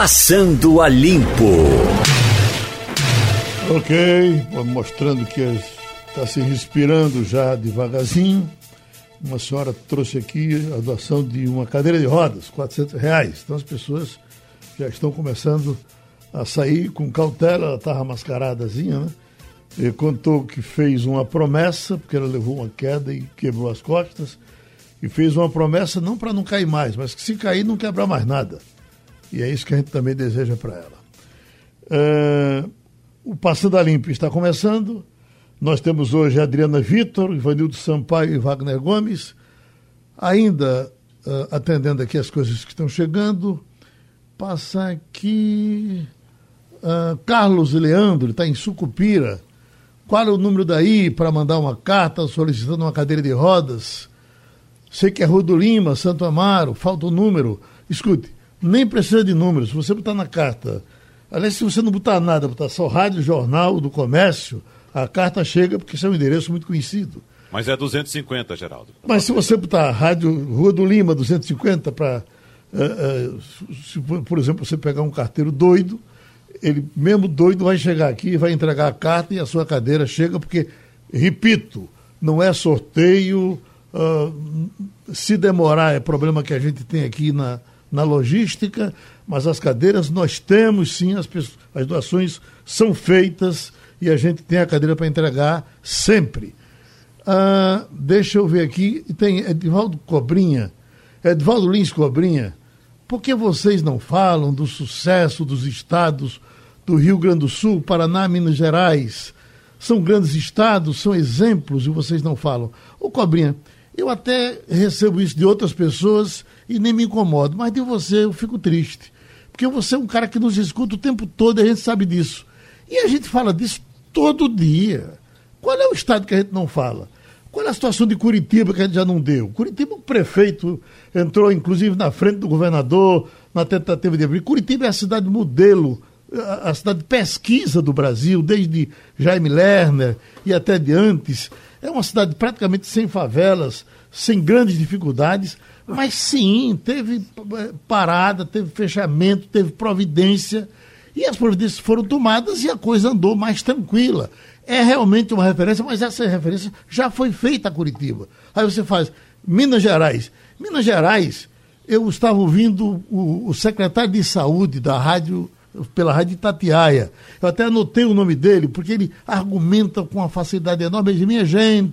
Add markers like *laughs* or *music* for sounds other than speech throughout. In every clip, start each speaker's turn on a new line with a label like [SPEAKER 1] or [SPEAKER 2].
[SPEAKER 1] Passando a Limpo.
[SPEAKER 2] Ok, mostrando que está se respirando já devagarzinho. Uma senhora trouxe aqui a doação de uma cadeira de rodas, 400 reais. Então as pessoas já estão começando a sair com cautela, ela estava mascaradazinha, né? E contou que fez uma promessa, porque ela levou uma queda e quebrou as costas, e fez uma promessa não para não cair mais, mas que se cair não quebrar mais nada. E é isso que a gente também deseja para ela. É, o Passando a Limpo está começando. Nós temos hoje a Adriana Vitor, Ivanildo Sampaio e Wagner Gomes. Ainda uh, atendendo aqui as coisas que estão chegando. Passa aqui. Uh, Carlos Leandro, está em Sucupira. Qual é o número daí para mandar uma carta solicitando uma cadeira de rodas? Sei que é Rua do Lima, Santo Amaro, falta o número. Escute, nem precisa de números. Se você botar na carta, aliás, se você não botar nada, botar só Rádio Jornal do Comércio, a carta chega porque isso é um endereço muito conhecido.
[SPEAKER 3] Mas é 250, Geraldo.
[SPEAKER 2] Mas se você botar Rádio Rua do Lima 250 para, uh, uh, por exemplo, você pegar um carteiro doido, ele mesmo doido vai chegar aqui, vai entregar a carta e a sua cadeira chega porque, repito, não é sorteio. Uh, se demorar é problema que a gente tem aqui na, na logística, mas as cadeiras nós temos sim, as, as doações são feitas e a gente tem a cadeira para entregar sempre. Ah, deixa eu ver aqui, tem Edvaldo Cobrinha, Edvaldo Lins Cobrinha, por que vocês não falam do sucesso dos estados do Rio Grande do Sul, Paraná, Minas Gerais? São grandes estados, são exemplos e vocês não falam. Ô Cobrinha, eu até recebo isso de outras pessoas e nem me incomodo, mas de você eu fico triste. Porque você é um cara que nos escuta o tempo todo e a gente sabe disso. E a gente fala disso todo dia. Qual é o estado que a gente não fala? Qual é a situação de Curitiba que a gente já não deu? Curitiba, o prefeito entrou, inclusive, na frente do governador, na tentativa de abrir. Curitiba é a cidade modelo, a cidade de pesquisa do Brasil, desde Jaime Lerner e até de antes. É uma cidade praticamente sem favelas, sem grandes dificuldades, mas sim, teve eh, parada, teve fechamento, teve providência e as providências foram tomadas e a coisa andou mais tranquila. É realmente uma referência, mas essa referência já foi feita a Curitiba. Aí você faz Minas Gerais. Minas Gerais, eu estava ouvindo o, o secretário de saúde da rádio, pela rádio Itatiaia. Eu até anotei o nome dele, porque ele argumenta com uma facilidade enorme. Ele diz, minha gente,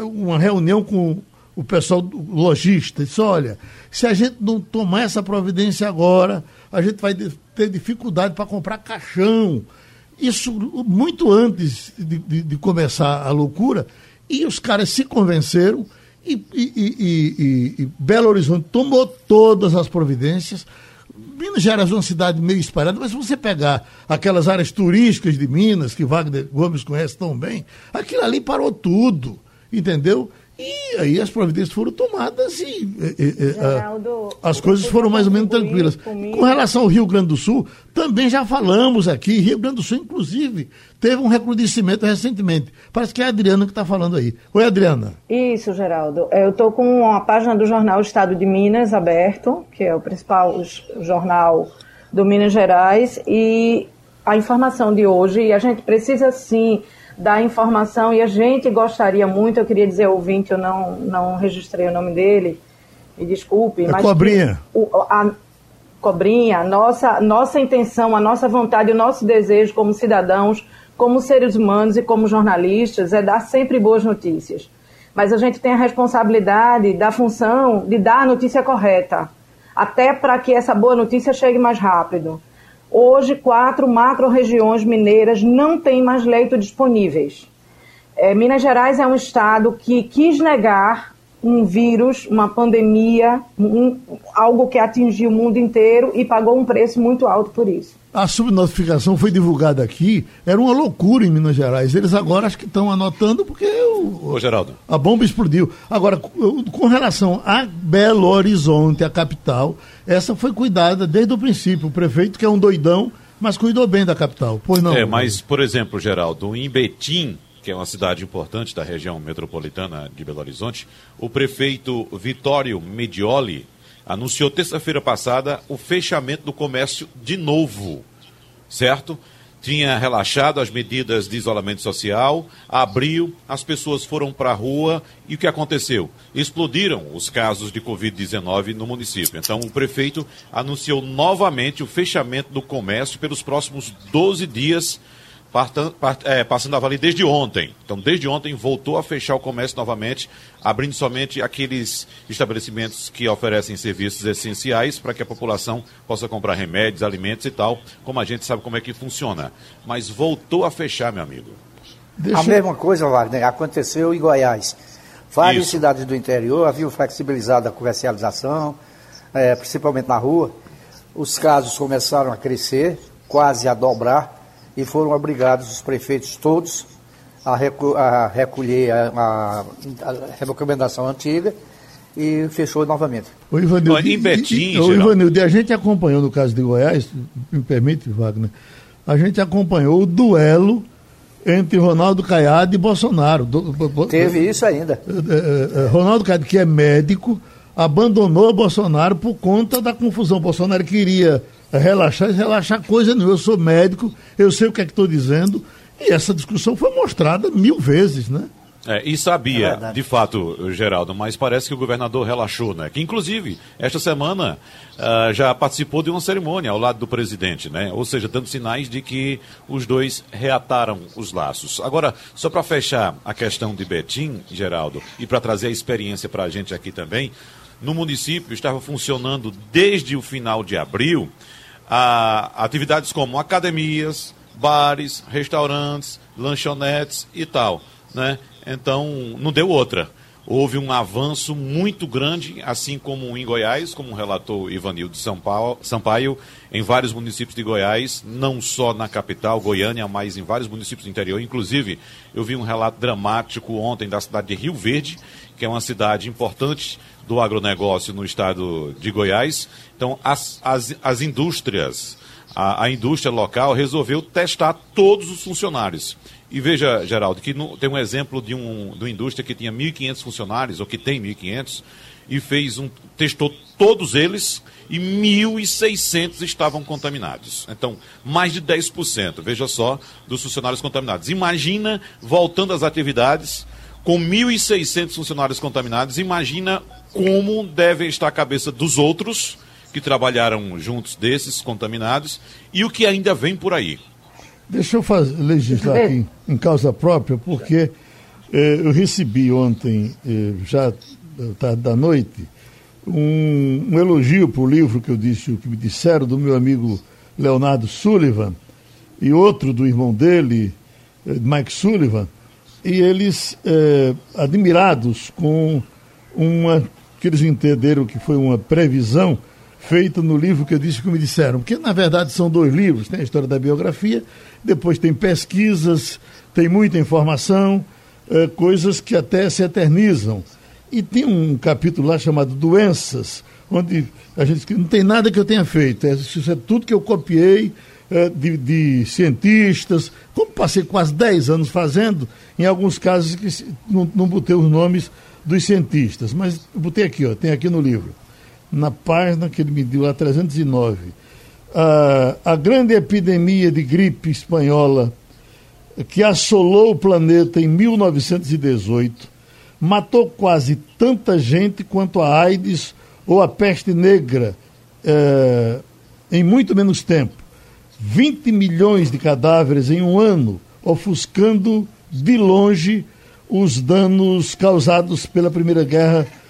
[SPEAKER 2] uma reunião com o pessoal lojista, disse, olha, se a gente não tomar essa providência agora, a gente vai ter dificuldade para comprar caixão. Isso muito antes de, de, de, começar a loucura. E os caras se convenceram e, e, e, e, Belo Horizonte tomou todas as providências. Minas Gerais é uma cidade meio espalhada, mas se você pegar aquelas áreas turísticas de Minas, que Wagner Gomes conhece tão bem, aquilo ali parou tudo, entendeu? E aí as providências foram tomadas e, e, e Geraldo, as coisas foram mais ou menos tranquilas. Comigo. Com relação ao Rio Grande do Sul, também já falamos aqui, Rio Grande do Sul, inclusive, teve um recrudescimento recentemente. Parece que é a Adriana que está falando aí. Oi, Adriana.
[SPEAKER 4] Isso, Geraldo. Eu estou com a página do jornal Estado de Minas aberto, que é o principal jornal do Minas Gerais, e a informação de hoje, e a gente precisa sim da informação e a gente gostaria muito, eu queria dizer ouvinte, eu não, não registrei o nome dele, me desculpe.
[SPEAKER 2] É mas Cobrinha.
[SPEAKER 4] O, a, Cobrinha, nossa, nossa intenção, a nossa vontade, o nosso desejo como cidadãos, como seres humanos e como jornalistas é dar sempre boas notícias. Mas a gente tem a responsabilidade da função de dar a notícia correta, até para que essa boa notícia chegue mais rápido. Hoje, quatro macro-regiões mineiras não têm mais leito disponíveis. É, Minas Gerais é um estado que quis negar um vírus, uma pandemia, um, algo que atingiu o mundo inteiro e pagou um preço muito alto por isso.
[SPEAKER 2] A subnotificação foi divulgada aqui, era uma loucura em Minas Gerais. Eles agora acho que estão anotando porque o,
[SPEAKER 3] Ô, Geraldo.
[SPEAKER 2] a bomba explodiu. Agora, com relação a Belo Horizonte, a capital, essa foi cuidada desde o princípio. O prefeito, que é um doidão, mas cuidou bem da capital. Pois não.
[SPEAKER 3] É, mas, por exemplo, Geraldo, em Betim, que é uma cidade importante da região metropolitana de Belo Horizonte, o prefeito Vitório Medioli anunciou terça-feira passada o fechamento do comércio de novo, certo? tinha relaxado as medidas de isolamento social, abriu, as pessoas foram para a rua e o que aconteceu? Explodiram os casos de Covid-19 no município. Então, o prefeito anunciou novamente o fechamento do comércio pelos próximos 12 dias é, passando a valer desde ontem. Então, desde ontem voltou a fechar o comércio novamente, abrindo somente aqueles estabelecimentos que oferecem serviços essenciais para que a população possa comprar remédios, alimentos e tal, como a gente sabe como é que funciona. Mas voltou a fechar, meu amigo.
[SPEAKER 5] Deixa... A mesma coisa, Wagner, aconteceu em Goiás. Várias Isso. cidades do interior haviam flexibilizado a comercialização, é, principalmente na rua. Os casos começaram a crescer, quase a dobrar e foram obrigados os prefeitos todos a, recu a recolher a, a, a, recomendação antiga e fechou novamente.
[SPEAKER 2] O Ivanildo, em Betim, o Ivanildo, a gente acompanhou no caso de Goiás, me permite, Wagner, a gente acompanhou o duelo entre Ronaldo Caiado e Bolsonaro.
[SPEAKER 5] Teve isso ainda.
[SPEAKER 2] É, é, é, Ronaldo Caiado, que é médico, abandonou Bolsonaro por conta da confusão. Bolsonaro queria relaxar, relaxar coisa nenhuma. Eu sou médico, eu sei o que é que estou dizendo. E essa discussão foi mostrada mil vezes, né?
[SPEAKER 3] É, e sabia, é de fato, Geraldo, mas parece que o governador relaxou, né? Que inclusive, esta semana uh, já participou de uma cerimônia ao lado do presidente, né? Ou seja, dando sinais de que os dois reataram os laços. Agora, só para fechar a questão de Betim, Geraldo, e para trazer a experiência para a gente aqui também, no município estava funcionando desde o final de abril a atividades como academias, bares, restaurantes, lanchonetes e tal, né? Então, não deu outra. Houve um avanço muito grande, assim como em Goiás, como relatou Ivanildo Sampaio, em vários municípios de Goiás, não só na capital, Goiânia, mas em vários municípios do interior. Inclusive, eu vi um relato dramático ontem da cidade de Rio Verde, que é uma cidade importante do agronegócio no estado de Goiás. Então, as, as, as indústrias, a, a indústria local resolveu testar todos os funcionários. E veja, Geraldo, que no, tem um exemplo de, um, de uma indústria que tinha 1.500 funcionários, ou que tem 1.500, e fez um, testou todos eles e 1.600 estavam contaminados. Então, mais de 10%, veja só, dos funcionários contaminados. Imagina, voltando às atividades, com 1.600 funcionários contaminados, imagina como deve estar a cabeça dos outros que trabalharam juntos desses contaminados e o que ainda vem por aí.
[SPEAKER 2] Deixa eu fazer, legislar aqui em causa própria, porque eh, eu recebi ontem, eh, já tarde da noite, um, um elogio para o livro que eu disse, o que me disseram do meu amigo Leonardo Sullivan e outro do irmão dele, eh, Mike Sullivan, e eles eh, admirados com uma que eles entenderam que foi uma previsão feita no livro que eu disse que me disseram. Porque, na verdade, são dois livros: tem a história da biografia, depois tem pesquisas, tem muita informação, é, coisas que até se eternizam. E tem um capítulo lá chamado Doenças, onde a gente não tem nada que eu tenha feito, é, isso é tudo que eu copiei é, de, de, cientistas, como passei quase 10 anos fazendo, em alguns casos que não, não botei os nomes dos cientistas, mas botei aqui, ó, tem aqui no livro, na página que ele me deu, lá 309. a a grande epidemia de gripe espanhola que assolou o planeta em 1918 matou quase tanta gente quanto a AIDS ou a peste negra eh, em muito menos tempo. 20 milhões de cadáveres em um ano, ofuscando de longe os danos causados pela Primeira Guerra Mundial,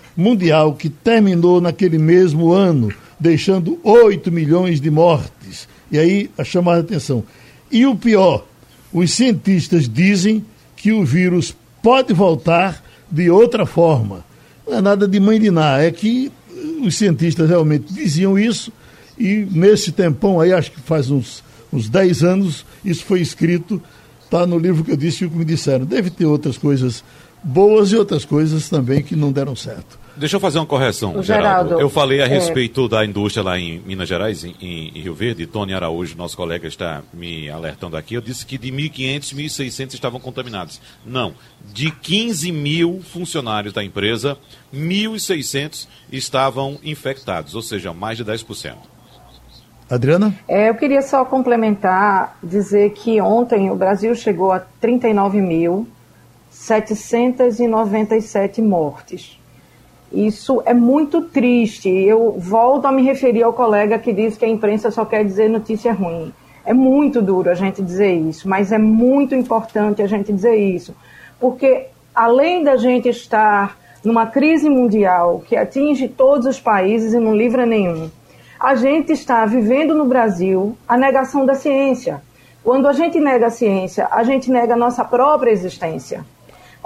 [SPEAKER 2] que terminou naquele mesmo ano, deixando 8 milhões de mortes. E aí a chamada atenção. E o pior, os cientistas dizem que o vírus pode voltar de outra forma. Não é nada de mãe de nada, é que os cientistas realmente diziam isso e nesse tempão aí, acho que faz uns, uns 10 anos, isso foi escrito Está no livro que eu disse e o que me disseram. Deve ter outras coisas boas e outras coisas também que não deram certo.
[SPEAKER 3] Deixa eu fazer uma correção,
[SPEAKER 4] O
[SPEAKER 3] Geraldo.
[SPEAKER 4] Geraldo,
[SPEAKER 3] Eu falei a
[SPEAKER 4] é.
[SPEAKER 3] respeito da indústria lá em Minas Gerais, em, em Rio Verde. Tony Araújo, nosso colega, está me alertando aqui. Eu disse que de 1.500, 1.600 estavam contaminados. Não. De 15 mil funcionários da empresa, 1.600 estavam infectados, ou seja, mais de 10%.
[SPEAKER 2] Adriana?
[SPEAKER 4] É, eu queria só complementar, dizer que ontem o Brasil chegou a 39.797 mortes. Isso é muito triste. Eu volto a me referir ao colega que disse que a imprensa só quer dizer notícia ruim. É muito duro a gente dizer isso, mas é muito importante a gente dizer isso. Porque além da gente estar numa crise mundial que atinge todos os países e não livra nenhum, a gente está vivendo no Brasil a negação da ciência. Quando a gente nega a ciência, a gente nega a nossa própria existência.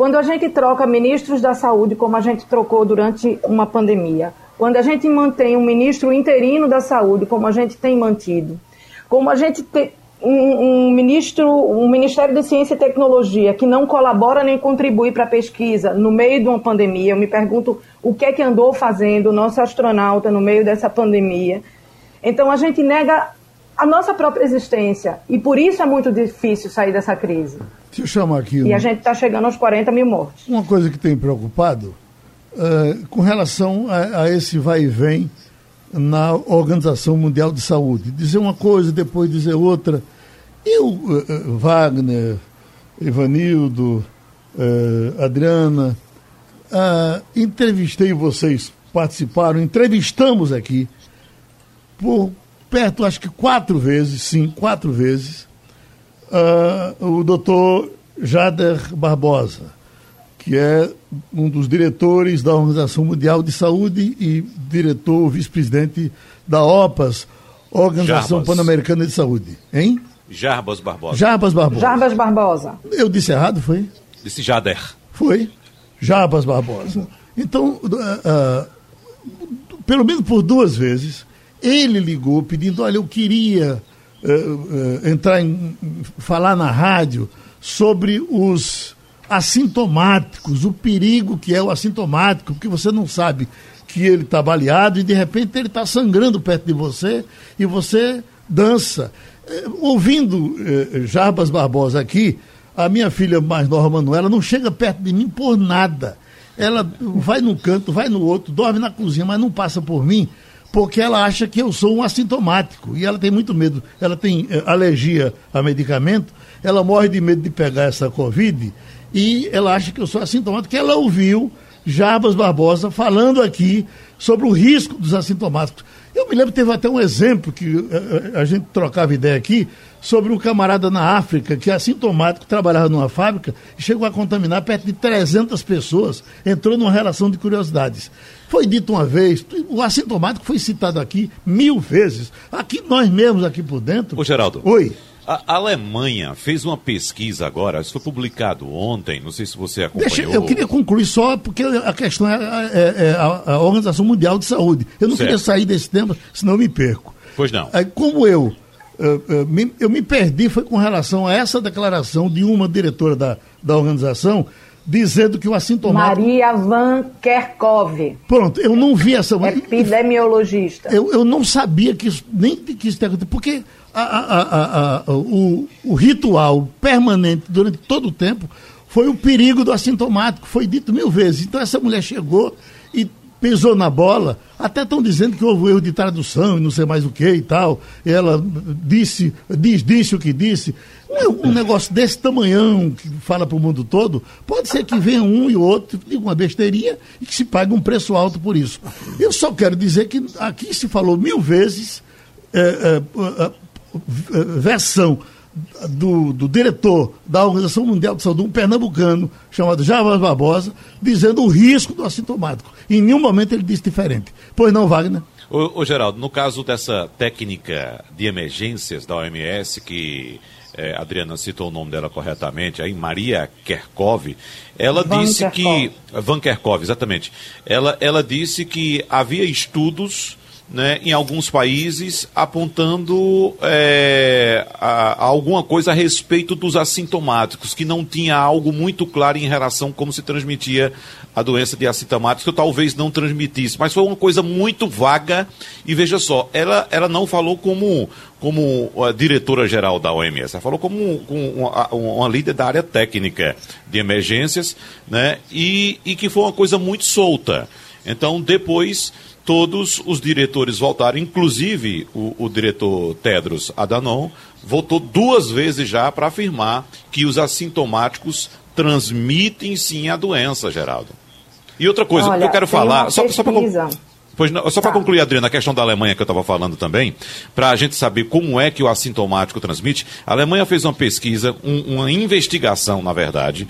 [SPEAKER 4] Quando a gente troca ministros da saúde, como a gente trocou durante uma pandemia, quando a gente mantém um ministro interino da saúde, como a gente tem mantido, como a gente tem um, um ministro, um Ministério de Ciência e Tecnologia que não colabora nem contribui para a pesquisa no meio de uma pandemia, eu me pergunto o que é que andou fazendo o nosso astronauta no meio dessa pandemia. Então a gente nega a nossa própria existência e por isso é muito difícil sair dessa crise.
[SPEAKER 2] Deixa eu chamar aqui.
[SPEAKER 4] E
[SPEAKER 2] um-
[SPEAKER 4] a gente está chegando aos 40 mil mortes.
[SPEAKER 2] Uma coisa que tem preocupado eh, com relação a, a esse vai e vem na Organização Mundial de Saúde. Dizer uma coisa, depois dizer outra. Eu, eh, Wagner, Ivanildo, eh, Adriana, entrevistei vocês, participaram, entrevistamos aqui por perto, acho que quatro vezes, sim, quatro vezes, ah, o doutor Jader Barbosa, que é um dos diretores da Organização Mundial de Saúde e diretor, vice-presidente da OPAS, Organização. Pan-Americana de Saúde. Hein?
[SPEAKER 3] Jarbas Barbosa.
[SPEAKER 2] Jarbas Barbosa.
[SPEAKER 4] Jarbas Barbosa.
[SPEAKER 2] Eu disse errado, foi?
[SPEAKER 3] Disse Jader.
[SPEAKER 2] Foi. Jarbas Barbosa. Então, ah, ah, pelo menos por duas vezes, ele ligou pedindo, olha, eu queria eh, entrar em, falar na rádio sobre os assintomáticos, o perigo que é o assintomático, porque você não sabe que ele está baleado e de repente ele está sangrando perto de você e você dança. Eh, ouvindo Jarbas Barbosa aqui, a minha filha mais nova, Manuela, não chega perto de mim por nada. Ela vai num canto, vai no outro, dorme na cozinha, mas não passa por mim, porque ela acha que eu sou um assintomático. E ela tem muito medo. Ela tem eh, alergia a medicamento, ela morre de medo de pegar essa Covid e ela acha que eu sou assintomático, que ela ouviu Jarbas Barbosa falando aqui sobre o risco dos assintomáticos. Eu me lembro, teve até um exemplo que eh, eh, a gente trocava ideia aqui sobre um camarada na África que é assintomático, trabalhava numa fábrica e chegou a contaminar perto de 300 pessoas, entrou numa relação de curiosidades. Foi dito uma vez, o assintomático foi citado aqui mil vezes. Aqui, nós mesmos aqui por dentro.
[SPEAKER 3] Ô, Geraldo.
[SPEAKER 2] Oi.
[SPEAKER 3] A Alemanha fez uma pesquisa agora, isso foi publicado ontem, não sei se você acompanhou.
[SPEAKER 2] Deixa, eu queria concluir só, porque a questão é, é- é a, a Organização Mundial de Saúde. Eu não
[SPEAKER 3] Certo.
[SPEAKER 2] queria sair desse tema, senão eu me perco.
[SPEAKER 3] Pois não.
[SPEAKER 2] Como eu, eh, eh, me- eu me perdi foi com relação a essa declaração de uma diretora da, da organização dizendo que o assintomático.
[SPEAKER 4] Maria Van Kerkhove,
[SPEAKER 2] Pronto, eu não vi essa.
[SPEAKER 4] epidemiologista.
[SPEAKER 2] Eu, eu não sabia que isso, nem que isso tinha acontecido, porque a- a- a- o, o ritual permanente durante todo o tempo foi o perigo do assintomático, foi dito mil vezes. Então essa mulher chegou pisou na bola, até estão dizendo que houve erro de tradução e não sei mais o que e tal. Ela disse, diz, disse o que disse. Um um negócio desse tamanhão que fala para o mundo todo, pode ser que venha um e outro, diga uma besteirinha e que se pague um preço alto por isso. Eu só quero dizer que aqui se falou mil vezes é, é, a versão do, do diretor da Organização Mundial de Saúde, um pernambucano chamado Javas Barbosa, dizendo o risco do assintomático. Em nenhum momento ele disse diferente. Pois não, Wagner?
[SPEAKER 3] Ô, ô, Geraldo, no caso dessa técnica de emergências da OMS, que a Adriana citou o nome dela corretamente, aí Maria Kerkov, ela
[SPEAKER 4] Van
[SPEAKER 3] disse
[SPEAKER 4] Kerkhove.
[SPEAKER 3] que. Van Kerkov, exatamente. Ela, ela disse que havia estudos né, em alguns países, apontando é, a, a alguma coisa a respeito dos assintomáticos, que não tinha algo muito claro em relação a como se transmitia a doença de assintomáticos, que talvez não transmitisse. Mas foi uma coisa muito vaga, e veja só, ela, ela não falou como, como a diretora-geral da OMS, ela falou como, como uma, uma, líder da área técnica de emergências, né, e, e que foi uma coisa muito solta. Então, depois todos os diretores voltaram, inclusive o, o diretor Tedros Adhanom voltou duas vezes já para afirmar que os assintomáticos transmitem sim a doença, Geraldo. E outra coisa Olha, que eu quero falar, só, só para Pois só para tá. concluir, Adriana, a questão da Alemanha que eu estava falando também, para a gente saber como é que o assintomático transmite, a Alemanha fez uma pesquisa, um, uma investigação, na verdade,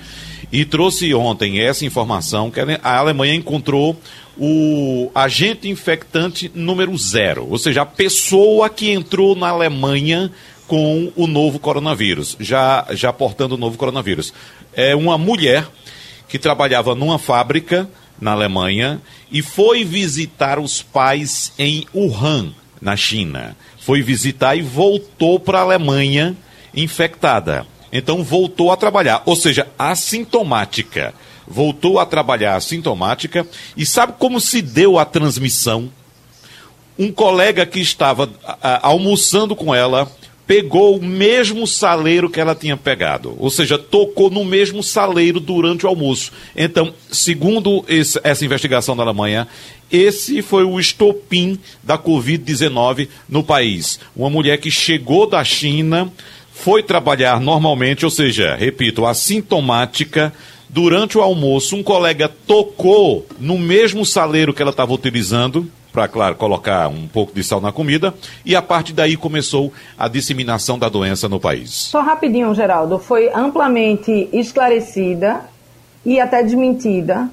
[SPEAKER 3] e trouxe ontem essa informação que a Alemanha encontrou o agente infectante número zero, ou seja, a pessoa que entrou na Alemanha com o novo coronavírus, já, já portando o novo coronavírus. É uma mulher que trabalhava numa fábrica na Alemanha e foi visitar os pais em Wuhan, na China. Foi visitar e voltou para a Alemanha infectada. Então voltou a trabalhar, ou seja, assintomática. Voltou a trabalhar assintomática. E sabe como se deu a transmissão? Um colega que estava a, almoçando com ela pegou o mesmo saleiro que ela tinha pegado, ou seja, tocou no mesmo saleiro durante o almoço. Então, segundo esse, essa investigação da Alemanha, esse foi o estopim da Covid-19 no país. Uma mulher que chegou da China foi trabalhar normalmente, ou seja, repito, assintomática. Durante o almoço, um colega tocou no mesmo saleiro que ela estava utilizando, para, claro, colocar um pouco de sal na comida, e a partir daí começou a disseminação da doença no país.
[SPEAKER 4] Só rapidinho, Geraldo, foi amplamente esclarecida e até desmentida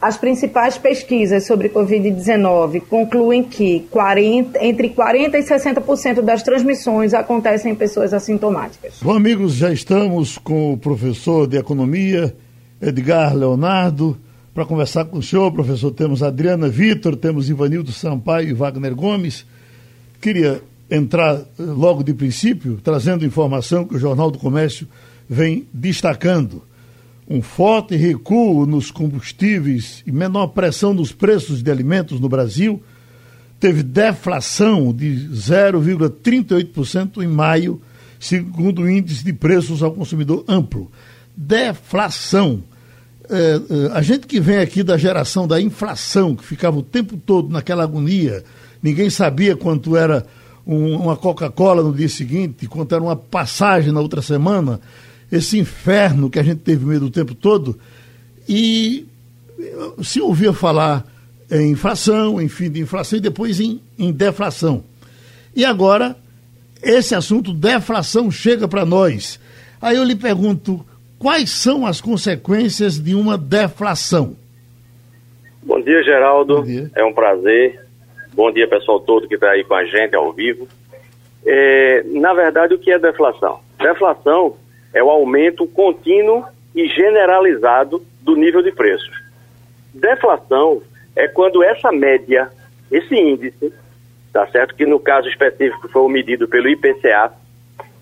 [SPEAKER 4] as principais pesquisas sobre Covid-19 concluem que 40, entre 40% e 60% das transmissões acontecem em pessoas assintomáticas.
[SPEAKER 2] Bom, amigos, já estamos com o professor de Economia, Edgar Leonardo, para conversar com o senhor, professor. Temos Adriana Vitor, temos Ivanildo Sampaio e Wagner Gomes. Queria entrar eh, logo de princípio, trazendo informação que o Jornal do Comércio vem destacando um forte recuo nos combustíveis e menor pressão nos preços de alimentos no Brasil, teve deflação de 0,38% em maio, segundo o índice de preços ao consumidor amplo. Deflação. É, é, a gente que vem aqui da geração da inflação, que ficava o tempo todo naquela agonia, ninguém sabia quanto era um, uma Coca-Cola no dia seguinte, quanto era uma passagem na outra semana esse inferno que a gente teve medo o tempo todo, e se ouvia falar em inflação, em fim de inflação, e depois em, em deflação. E agora, esse assunto deflação chega para nós. Aí eu lhe pergunto, quais são as consequências de uma deflação?
[SPEAKER 6] Bom dia, Geraldo. Bom dia. É um prazer. Bom dia, pessoal todo que está aí com a gente ao vivo. É, na verdade, o que é deflação? Deflação é o aumento contínuo e generalizado do nível de preços. Deflação é quando essa média, esse índice, tá certo? Que no caso específico foi o medido pelo IPCA,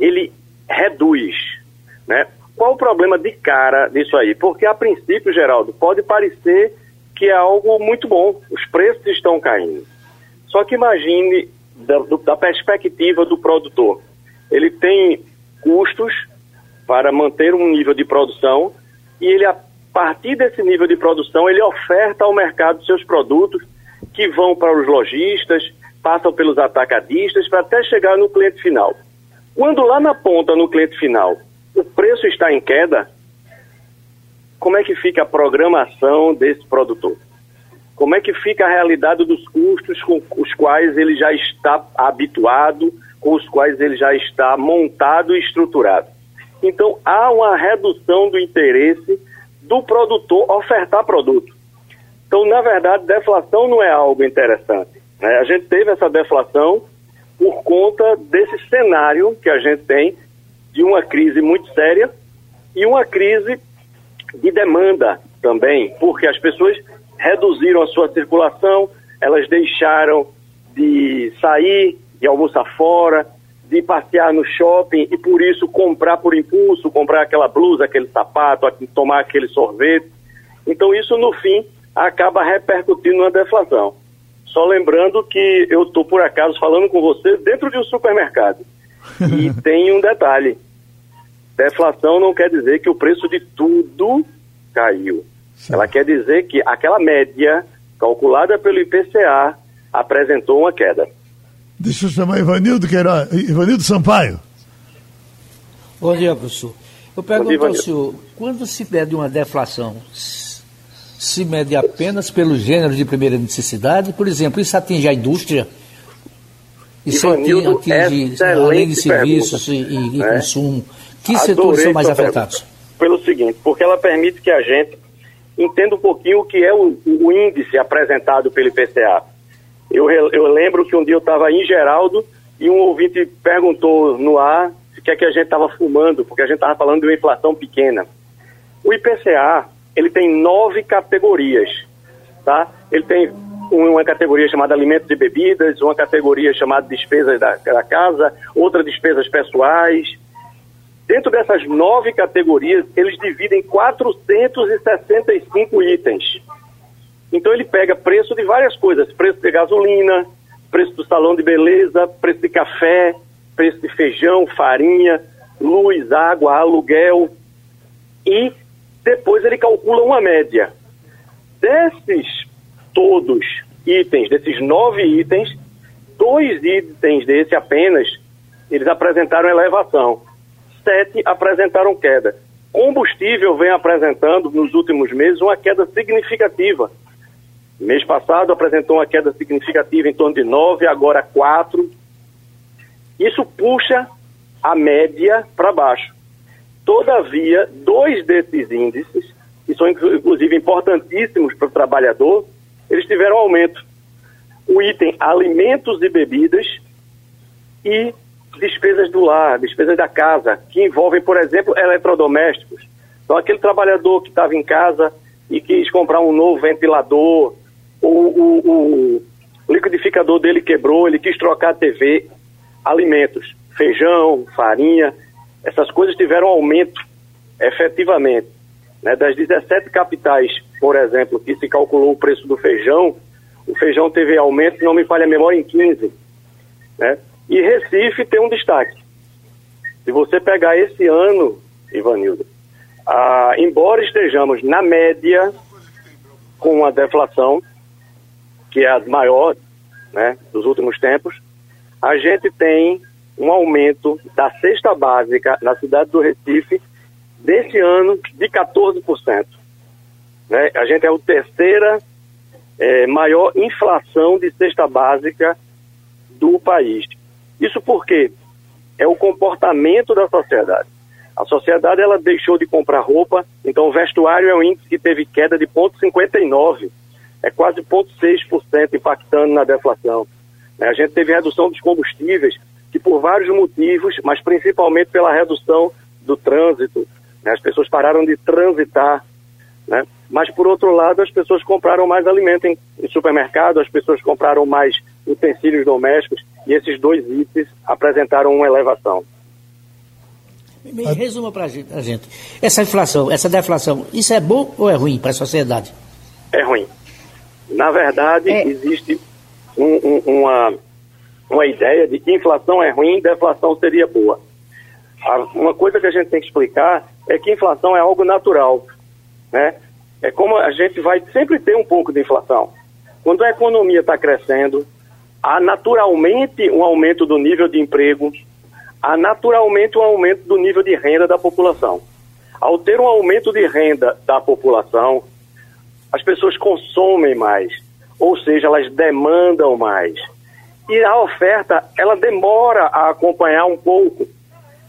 [SPEAKER 6] ele reduz, né? Qual o problema de cara disso aí? Porque a princípio, Geraldo, pode parecer que é algo muito bom, os preços estão caindo. Só que imagine da, da perspectiva do produtor, ele tem custos para manter um nível de produção e ele, a partir desse nível de produção, ele oferta ao mercado seus produtos que vão para os lojistas, passam pelos atacadistas para até chegar no cliente final. Quando lá na ponta, no cliente final, o preço está em queda, como é que fica a programação desse produtor? Como é que fica a realidade dos custos com os quais ele já está habituado, com os quais ele já está montado e estruturado? Então, há uma redução do interesse do produtor ofertar produto. Então, na verdade, deflação não é algo interessante. Né? A gente teve essa deflação por conta desse cenário que a gente tem de uma crise muito séria e uma crise de demanda também, porque as pessoas reduziram a sua circulação, elas deixaram de sair, de almoçar fora, de passear no shopping e por isso comprar por impulso, comprar aquela blusa, aquele sapato, tomar aquele sorvete. Então isso no fim acaba repercutindo na deflação. Só lembrando que eu estou por acaso falando com você dentro de um supermercado. E *laughs* tem um detalhe: deflação não quer dizer que o preço de tudo caiu. Sim. Ela quer dizer que aquela média calculada pelo IPCA apresentou uma queda.
[SPEAKER 2] Deixa eu chamar Ivanildo Queiroz, Ivanildo Sampaio.
[SPEAKER 5] Bom dia, professor. Eu pergunto ao senhor, quando se mede uma deflação, se mede apenas pelo gênero de primeira necessidade? Por exemplo, isso atinge a indústria? Isso
[SPEAKER 6] Ivanildo, atinge,
[SPEAKER 5] além de serviços pergunta, e, e é. consumo? Que Adorei setores são mais afetados? Pergunta.
[SPEAKER 6] Pelo seguinte, porque ela permite que a gente entenda um pouquinho o que é o, o índice apresentado pelo IPCA. Eu, eu lembro que um dia eu estava em Geraldo e um ouvinte perguntou no ar o que é que a gente estava fumando, porque a gente estava falando de uma inflação pequena. O IPCA, ele tem nove categorias, tá? Ele tem uma categoria chamada alimentos e bebidas, uma categoria chamada despesas da, da casa, outra despesas pessoais, Dentro dessas nove categorias, eles dividem 465 itens. Então ele pega preço de várias coisas: preço de gasolina, preço do salão de beleza, preço de café, preço de feijão, farinha, luz, água, aluguel. E depois ele calcula uma média. Desses todos itens, desses nove itens, dois itens desse apenas, eles apresentaram elevação sete apresentaram queda. Combustível vem apresentando nos últimos meses uma queda significativa. Mês passado apresentou uma queda significativa em torno de 9, agora 4. Isso puxa a média para baixo. Todavia, dois desses índices, que são inclusive importantíssimos para o trabalhador, eles tiveram aumento. O item alimentos e bebidas e despesas do lar, despesas da casa, que envolvem, por exemplo, eletrodomésticos. Então, aquele trabalhador que estava em casa e quis comprar um novo ventilador, o, o, o liquidificador dele quebrou, ele quis trocar a TV, alimentos, feijão, farinha, essas coisas tiveram aumento efetivamente. Né? Das 17 capitais, por exemplo, que se calculou o preço do feijão, o feijão teve aumento, não me falha a memória, em 15. Né? E Recife tem um destaque. Se você pegar esse ano, Ivanildo, ah, embora estejamos na média com uma deflação, que é a maior né, dos últimos tempos, a gente tem um aumento da cesta básica na cidade do Recife desse ano de 14%. Né? A gente é a terceira é, maior inflação de cesta básica do país. Isso porque é o comportamento da sociedade. A sociedade ela deixou de comprar roupa, então o vestuário é um índice que teve queda de 0,59, é quase 0,6% impactando na deflação. A gente teve redução dos combustíveis, que por vários motivos, mas principalmente pela redução do trânsito, né? as pessoas pararam de transitar, né? Mas, por outro lado, as pessoas compraram mais alimento em, supermercado, as pessoas compraram mais utensílios domésticos e esses dois itens apresentaram uma elevação.
[SPEAKER 5] Me resuma para a gente. Essa inflação, essa deflação, isso é bom ou é ruim para a sociedade?
[SPEAKER 6] É ruim. Na verdade, é. existe um, um, uma, uma ideia de que inflação é ruim, deflação seria boa. Uma coisa que a gente tem que explicar é que inflação é algo natural. Né? É como a gente vai sempre ter um pouco de inflação. Quando a economia está crescendo, há naturalmente um aumento do nível de emprego, há naturalmente um aumento do nível de renda da população. Ao ter um aumento de renda da população, as pessoas consomem mais, ou seja, elas demandam mais. E a oferta, ela demora a acompanhar um pouco,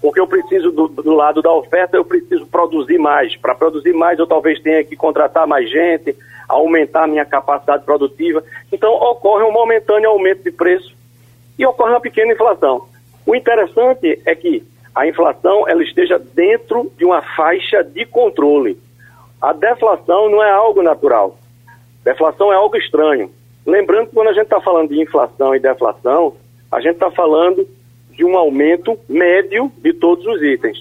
[SPEAKER 6] porque eu preciso, do, do lado da oferta, eu preciso produzir mais. Para produzir mais, eu talvez tenha que contratar mais gente, aumentar minha capacidade produtiva. Então, ocorre um momentâneo aumento de preço e ocorre uma pequena inflação. O interessante é que a inflação ela esteja dentro de uma faixa de controle. A deflação não é algo natural. Deflação é algo estranho. Lembrando que quando a gente está falando de inflação e deflação, a gente está falando de um aumento médio de todos os itens.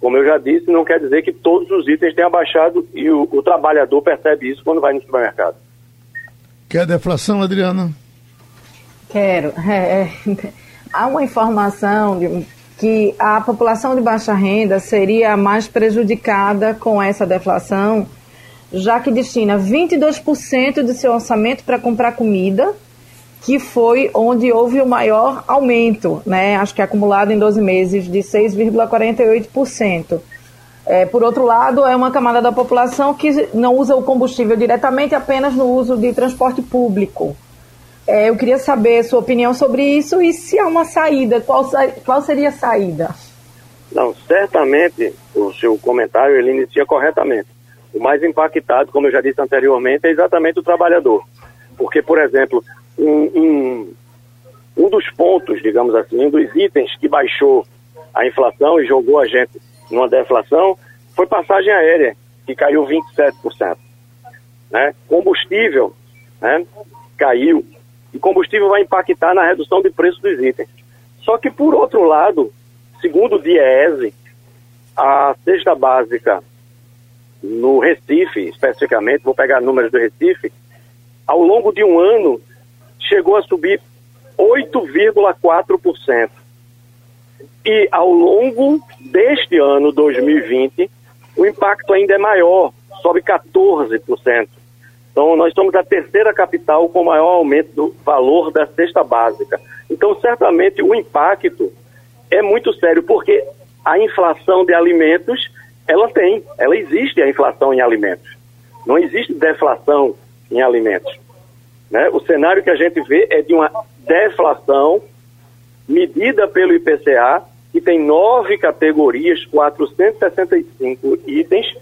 [SPEAKER 6] Como eu já disse, não quer dizer que todos os itens tenham baixado e o, o trabalhador percebe isso quando vai no supermercado.
[SPEAKER 2] Quer deflação, Adriana?
[SPEAKER 4] Quero. É, é, *laughs* há uma informação de, que a população de baixa renda seria a mais prejudicada com essa deflação, já que destina 22% de seu orçamento para comprar comida, que foi onde houve o maior aumento, né? acho que acumulado em 12 meses, de 6,48%. É, por outro lado, é uma camada da população que não usa o combustível diretamente, apenas no uso de transporte público. É, eu queria saber sua opinião sobre isso e se há uma saída, qual, qual seria a saída?
[SPEAKER 6] Não, certamente o seu comentário ele inicia corretamente. O mais impactado, como eu já disse anteriormente, é exatamente o trabalhador. Porque, por exemplo, um, um, um dos pontos, digamos assim, um dos itens que baixou a inflação e jogou a gente numa deflação foi passagem aérea, que caiu 27%. Né? Combustível né? caiu e combustível vai impactar na redução de preço dos itens. Só que, por outro lado, segundo o DIEESE, a cesta básica no Recife, especificamente, vou pegar números do Recife, ao longo de um ano chegou a subir 8,4%. E ao longo deste ano, 2020, o impacto ainda é maior, sobe 14%. Então, nós somos a terceira capital com maior aumento do valor da cesta básica. Então, certamente, o impacto é muito sério, porque a inflação de alimentos, ela tem, ela existe a inflação em alimentos. Não existe deflação em alimentos. Né? O cenário que a gente vê é de uma deflação medida pelo IPCA, que tem nove categorias, 465 itens,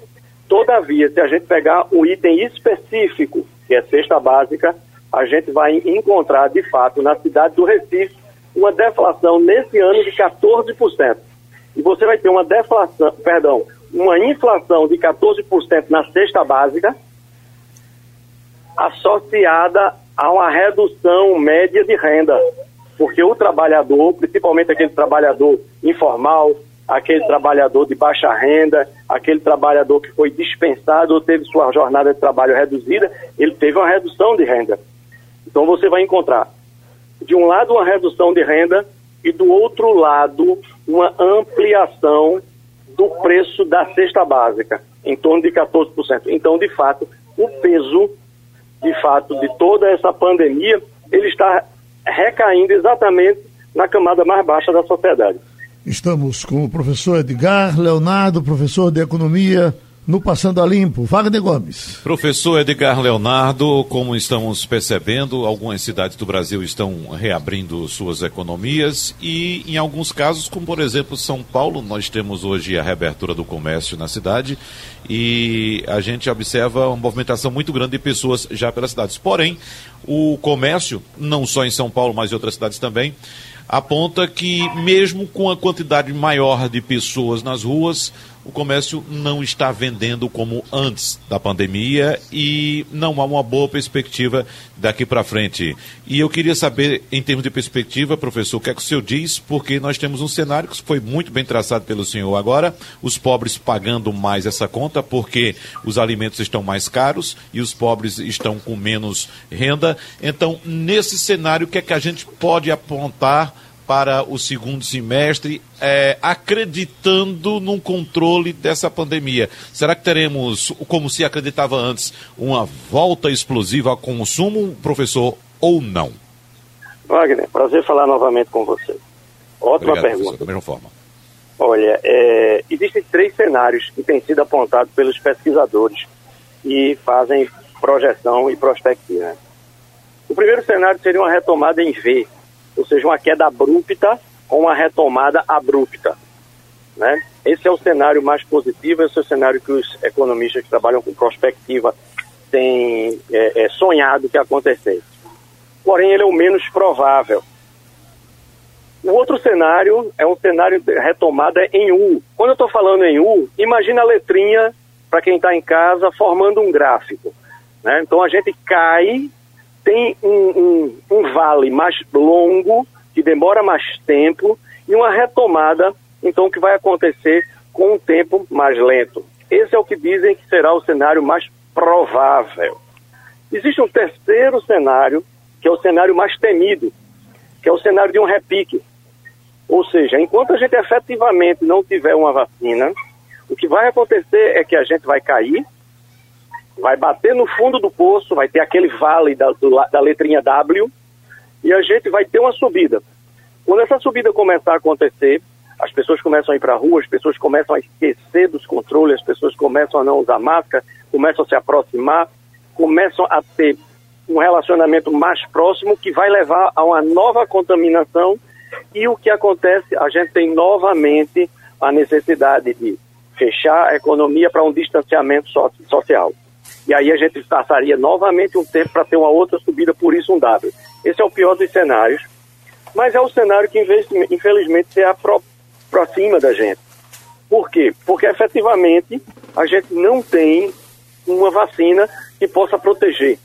[SPEAKER 6] Todavia, se a gente pegar um item específico, que é cesta básica, a gente vai encontrar, de fato, na cidade do Recife, uma deflação nesse ano de 14%. E você vai ter uma deflação, perdão, uma inflação de 14% na cesta básica, associada a uma redução média de renda. Porque o trabalhador, principalmente aquele trabalhador informal, aquele trabalhador de baixa renda, aquele trabalhador que foi dispensado ou teve sua jornada de trabalho reduzida, ele teve uma redução de renda. Então você vai encontrar, de um lado, uma redução de renda e do outro lado, uma ampliação do preço da cesta básica, em torno de 14%. Então, de fato, o peso, de fato, de toda essa pandemia, ele está recaindo exatamente na camada mais baixa da sociedade.
[SPEAKER 2] Estamos com o professor Edgar Leonardo, professor de Economia, no Passando a Limpo. Wagner Gomes.
[SPEAKER 3] Professor Edgar Leonardo, como estamos percebendo, algumas cidades do Brasil estão reabrindo suas economias e, em alguns casos, como por exemplo São Paulo, nós temos hoje a reabertura do comércio na cidade e a gente observa uma movimentação muito grande de pessoas já pelas cidades. Porém, o comércio, não só em São Paulo, mas em outras cidades também, aponta que, mesmo com a quantidade maior de pessoas nas ruas, o comércio não está vendendo como antes da pandemia e não há uma boa perspectiva daqui para frente. E eu queria saber, em termos de perspectiva, professor, o que é que o senhor diz? Porque nós temos um cenário que foi muito bem traçado pelo senhor agora, os pobres pagando mais essa conta porque os alimentos estão mais caros e os pobres estão com menos renda. Então, nesse cenário, o que é que a gente pode apontar? Para o segundo semestre, é, acreditando num controle dessa pandemia. Será que teremos, como se acreditava antes, uma volta explosiva ao consumo, professor, ou não?
[SPEAKER 6] Wagner, prazer falar novamente com você. Ótima Obrigado, pergunta.
[SPEAKER 3] da mesma forma.
[SPEAKER 6] Olha, é, existem três cenários que têm sido apontados pelos pesquisadores e fazem projeção e prospectiva. O primeiro cenário seria uma retomada em V, ou seja, uma queda abrupta com uma retomada abrupta. Né? Esse é o cenário mais positivo, esse é o cenário que os economistas que trabalham com prospectiva têm é, é, sonhado que acontecesse. Porém, ele é o menos provável. O outro cenário é um cenário de retomada em U. Quando eu estou falando em U, imagina a letrinha, para quem está em casa, formando um gráfico. Né? Então a gente cai tem um, um, um vale mais longo, que demora mais tempo, e uma retomada, então, que vai acontecer com um tempo mais lento. Esse é o que dizem que será o cenário mais provável. Existe um terceiro cenário, que é o cenário mais temido, que é o cenário de um repique. Ou seja, enquanto a gente efetivamente não tiver uma vacina, o que vai acontecer é que a gente vai cair, vai bater no fundo do poço, vai ter aquele vale da, do, da letrinha W, e a gente vai ter uma subida. Quando essa subida começar a acontecer, as pessoas começam a ir para a rua, as pessoas começam a esquecer dos controles, as pessoas começam a não usar máscara, começam a se aproximar, começam a ter um relacionamento mais próximo que vai levar a uma nova contaminação e o que acontece? A gente tem novamente a necessidade de fechar a economia para um distanciamento so social. E aí a gente passaria novamente um tempo para ter uma outra subida, por isso um W. Esse é o pior dos cenários, mas é o cenário que infelizmente se aproxima da gente. Por quê? Porque efetivamente a gente não tem uma vacina que possa proteger.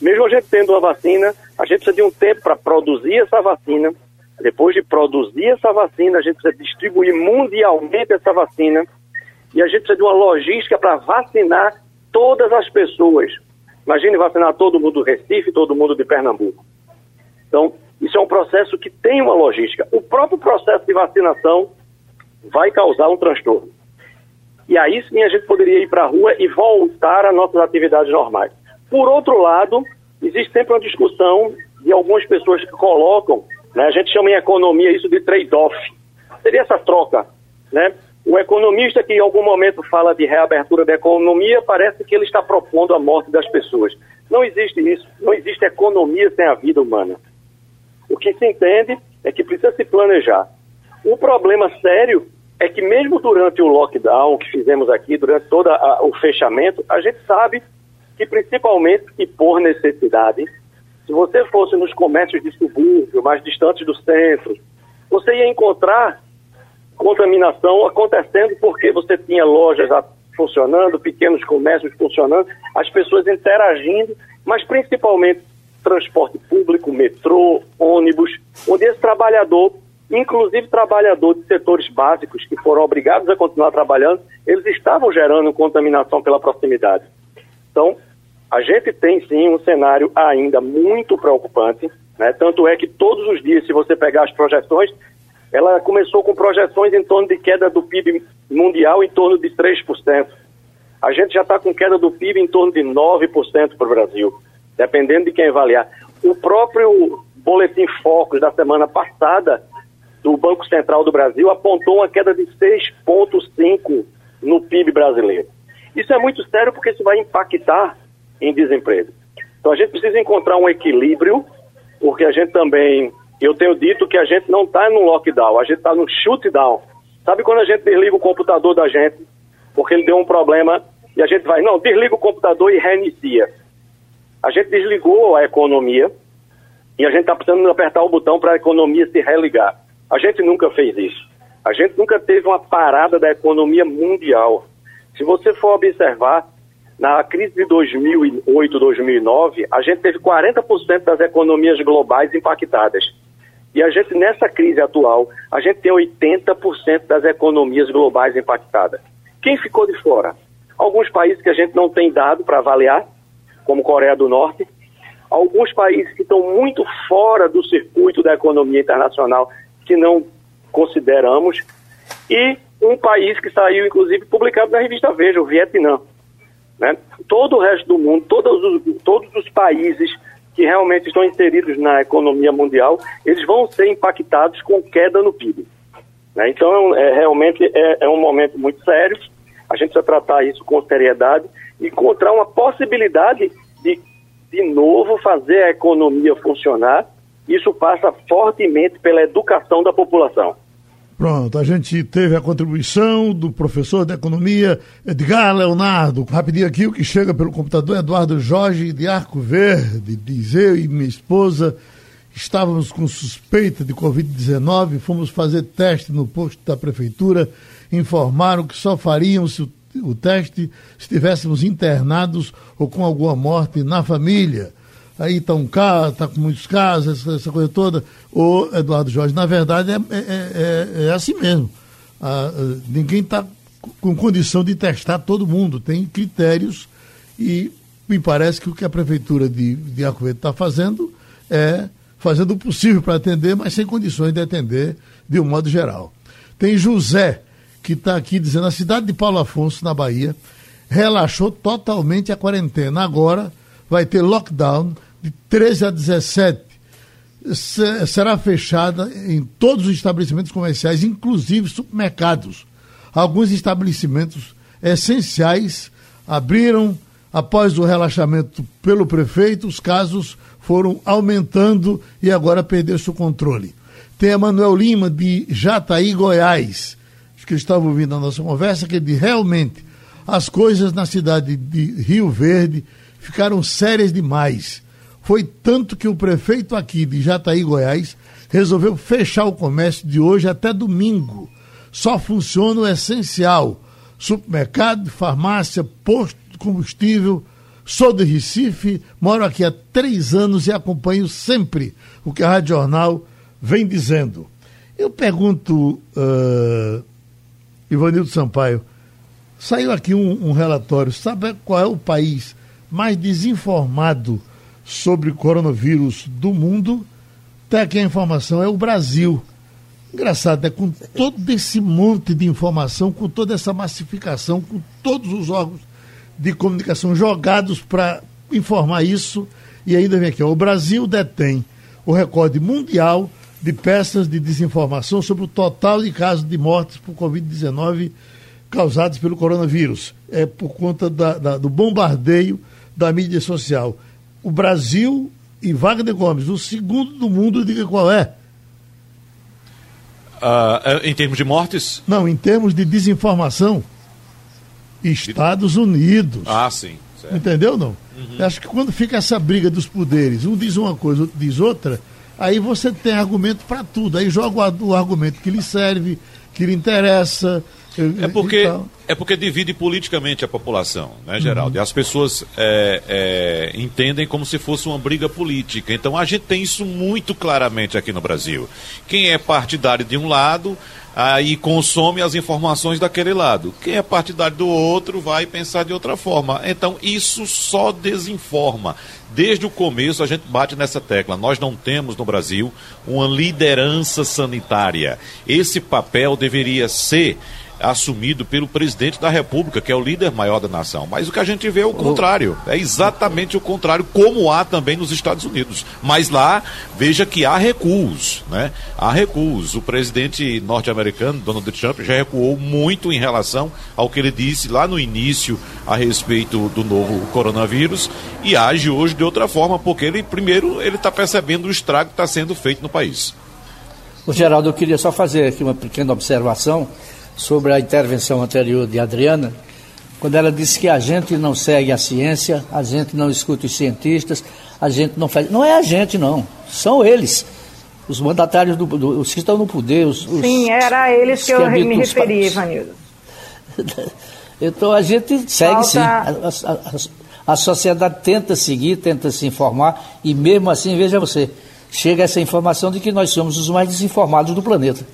[SPEAKER 6] Mesmo a gente tendo uma vacina, a gente precisa de um tempo para produzir essa vacina. Depois de produzir essa vacina, a gente precisa distribuir mundialmente essa vacina. E a gente precisa de uma logística para vacinar todas as pessoas. Imagine vacinar todo mundo do Recife, todo mundo de Pernambuco. Então, isso é um processo que tem uma logística. O próprio processo de vacinação vai causar um transtorno. E aí sim a gente poderia ir para a rua e voltar às nossas atividades normais. Por outro lado, existe sempre uma discussão de algumas pessoas que colocam, né, a gente chama em economia isso de trade-off. Seria essa troca, né? O economista que em algum momento fala de reabertura da economia, parece que ele está propondo a morte das pessoas. Não existe isso. Não existe economia sem a vida humana. O que se entende é que precisa se planejar. O problema sério é que mesmo durante o lockdown que fizemos aqui, durante todo a, o fechamento, a gente sabe que principalmente e por necessidade, se você fosse nos comércios de subúrbio, mais distantes do centro, você ia encontrar contaminação acontecendo porque você tinha lojas funcionando, pequenos comércios funcionando, as pessoas interagindo, mas principalmente transporte público, metrô, ônibus, onde esse trabalhador, inclusive trabalhador de setores básicos que foram obrigados a continuar trabalhando, eles estavam gerando contaminação pela proximidade. Então, a gente tem sim um cenário ainda muito preocupante, né? tanto é que todos os dias, se você pegar as projeções, ela começou com projeções em torno de queda do PIB mundial em torno de 3%. A gente já está com queda do PIB em torno de 9% para o Brasil, dependendo de quem avaliar. O próprio Boletim Focus da semana passada do Banco Central do Brasil apontou uma queda de 6,5% no PIB brasileiro. Isso é muito sério porque isso vai impactar em desemprego. Então a gente precisa encontrar um equilíbrio, porque a gente também eu tenho dito que a gente não está no lockdown, a gente está no shootdown. Sabe quando a gente desliga o computador da gente, porque ele deu um problema, e a gente vai, não, desliga o computador e reinicia. A gente desligou a economia e a gente está precisando apertar o botão para a economia se religar. A gente nunca fez isso. A gente nunca teve uma parada da economia mundial. Se você for observar, na crise de 2008, 2009, a gente teve 40% das economias globais impactadas. E a gente, nessa crise atual, a gente tem 80% das economias globais impactadas. Quem ficou de fora? Alguns países que a gente não tem dado para avaliar, como Coreia do Norte, alguns países que estão muito fora do circuito da economia internacional, que não consideramos, e um país que saiu, inclusive, publicado na revista Veja, o Vietnã. Né? Todo o resto do mundo, todos os, todos os países que realmente estão inseridos na economia mundial, eles vão ser impactados com queda no PIB. Né? Então, é, realmente é, é um momento muito sério. A gente precisa tratar isso com seriedade e encontrar uma possibilidade de, de novo, fazer a economia funcionar. Isso passa fortemente pela educação da população.
[SPEAKER 2] Pronto, a gente teve a contribuição do professor de economia Edgar Leonardo. Rapidinho aqui, o que chega pelo computador, Eduardo Jorge de Arco Verde. Diz eu e minha esposa estávamos com suspeita de Covid-19, fomos fazer teste no posto da prefeitura, informaram que só faríamos o, o teste se estivéssemos internados ou com alguma morte na família. Aí um caso, está com muitos casos, essa, essa, coisa toda. O Eduardo Jorge, na verdade, é, é, é, é assim mesmo. Ah, ninguém está com condição de testar todo mundo, tem critérios e me parece que o que a prefeitura de, de está fazendo é fazendo o possível para atender, mas sem condições de atender de um modo geral. Tem José, que está aqui dizendo, a cidade de Paulo Afonso, na Bahia, relaxou totalmente a quarentena. Agora vai ter lockdown de 13 a 17. Será fechada em todos os estabelecimentos comerciais, inclusive supermercados. Alguns estabelecimentos essenciais abriram após o relaxamento pelo prefeito, os casos foram aumentando e agora perdeu-se o controle. Tem Emanuel Lima, de Jataí, Goiás, que estava ouvindo a nossa conversa, que ele realmente as coisas na cidade de Rio Verde ficaram sérias demais. Foi tanto que o prefeito aqui de Jataí, Goiás, resolveu fechar o comércio de hoje até domingo. Só funciona o essencial: supermercado, farmácia, posto de combustível. Sou de Recife, moro aqui há três anos e acompanho sempre o que a Rádio Jornal vem dizendo. Eu pergunto, uh, Ivanildo Sampaio, saiu aqui um, um relatório, sabe qual é o país mais desinformado sobre coronavírus do mundo? Até aqui a informação é o Brasil. Engraçado, é com todo esse monte de informação, com toda essa massificação, com todos os órgãos de comunicação jogados para informar isso, e ainda vem aqui, ó, o Brasil detém o recorde mundial de peças de desinformação sobre o total de casos de mortes por Covid-19 causados pelo coronavírus. É por conta da, da, do bombardeio da mídia social. O Brasil e Wagner Gomes, o segundo do mundo, diga qual é.
[SPEAKER 3] Uh, em termos de mortes?
[SPEAKER 2] Não, em termos de desinformação. Estados Unidos.
[SPEAKER 3] Ah, sim.
[SPEAKER 2] Certo. Entendeu não? Uhum. Acho que quando fica essa briga dos poderes, um diz uma coisa, outro diz outra, aí você tem argumento para tudo. Aí joga o argumento que lhe serve, que lhe interessa.
[SPEAKER 3] É porque, é porque divide politicamente a população, né, Geraldo? Uhum. E as pessoas é, é, entendem como se fosse uma briga política. Então a gente tem isso muito claramente aqui no Brasil. Quem é partidário de um lado aí consome as informações daquele lado. Quem é partidário do outro vai pensar de outra forma. Então, isso só desinforma. Desde o começo a gente bate nessa tecla. Nós não temos no Brasil uma liderança sanitária. Esse papel deveria ser assumido pelo presidente da República, que é o líder maior da nação. Mas o que a gente vê é o contrário. É exatamente o contrário, como há também nos Estados Unidos. Mas lá, veja que há recuos, né? Há recuos. O presidente norte-americano, Donald Trump, já recuou muito em relação ao que ele disse lá no início a respeito do novo coronavírus e age hoje de outra forma, porque ele, primeiro, ele está percebendo o estrago que está sendo feito no país.
[SPEAKER 5] O Geraldo, eu queria só fazer aqui uma pequena observação sobre a intervenção anterior de Adriana, quando ela disse que a gente não segue a ciência, a gente não escuta os cientistas, a gente não faz. Não é a gente, não. São eles. Os mandatários, do, do os que estão no poder. Os,
[SPEAKER 4] os Sim, era eles que, que eu me referi, Ivanildo. *laughs*
[SPEAKER 5] então a gente segue sim. A, a, a, a sociedade tenta seguir, tenta se informar, e mesmo assim, veja você, chega essa informação de que nós somos os mais desinformados do planeta.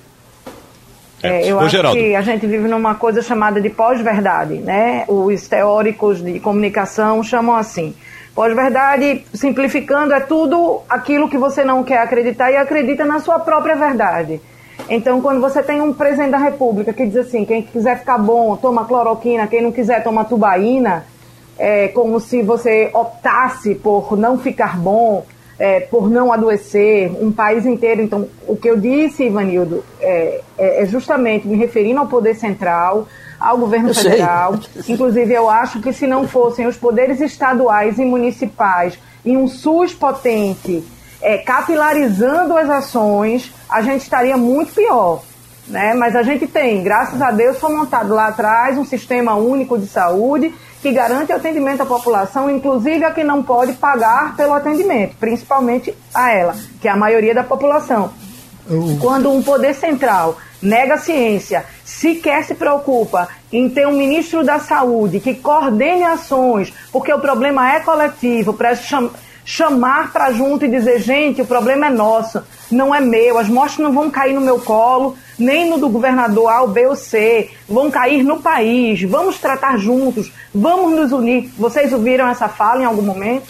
[SPEAKER 4] É, eu Ô, acho Geraldo. que a gente vive numa coisa chamada de pós-verdade, né? Os teóricos de comunicação chamam assim. Pós-verdade, simplificando, é tudo aquilo que você não quer acreditar e acredita na sua própria verdade. Então, quando você tem um presidente da República que diz assim, quem quiser ficar bom, toma cloroquina, quem não quiser, toma tubaína, é como se você optasse por não ficar bom, é, por não adoecer, um país inteiro. Então, o que eu disse, Ivanildo, é, é, é justamente me referindo ao poder central, ao governo eu federal. *laughs* Sei. Inclusive, eu acho que se não fossem os poderes estaduais e municipais e um SUS potente é, capilarizando as ações, a gente estaria muito pior. Né? Mas a gente tem, graças a Deus, foi montado lá atrás um sistema único de saúde que garante atendimento à população, inclusive a quem não pode pagar pelo atendimento, principalmente a ela, que é a maioria da população. Uhum. Quando um poder central nega a ciência, sequer se preocupa em ter um ministro da saúde que coordene ações, porque o problema é coletivo, chamar para junto e dizer, gente, o problema é nosso, não é meu, as mortes não vão cair no meu colo, nem no do governador A, ou B ou C, vão cair no país, vamos tratar juntos, vamos nos unir. Vocês ouviram essa fala em algum momento?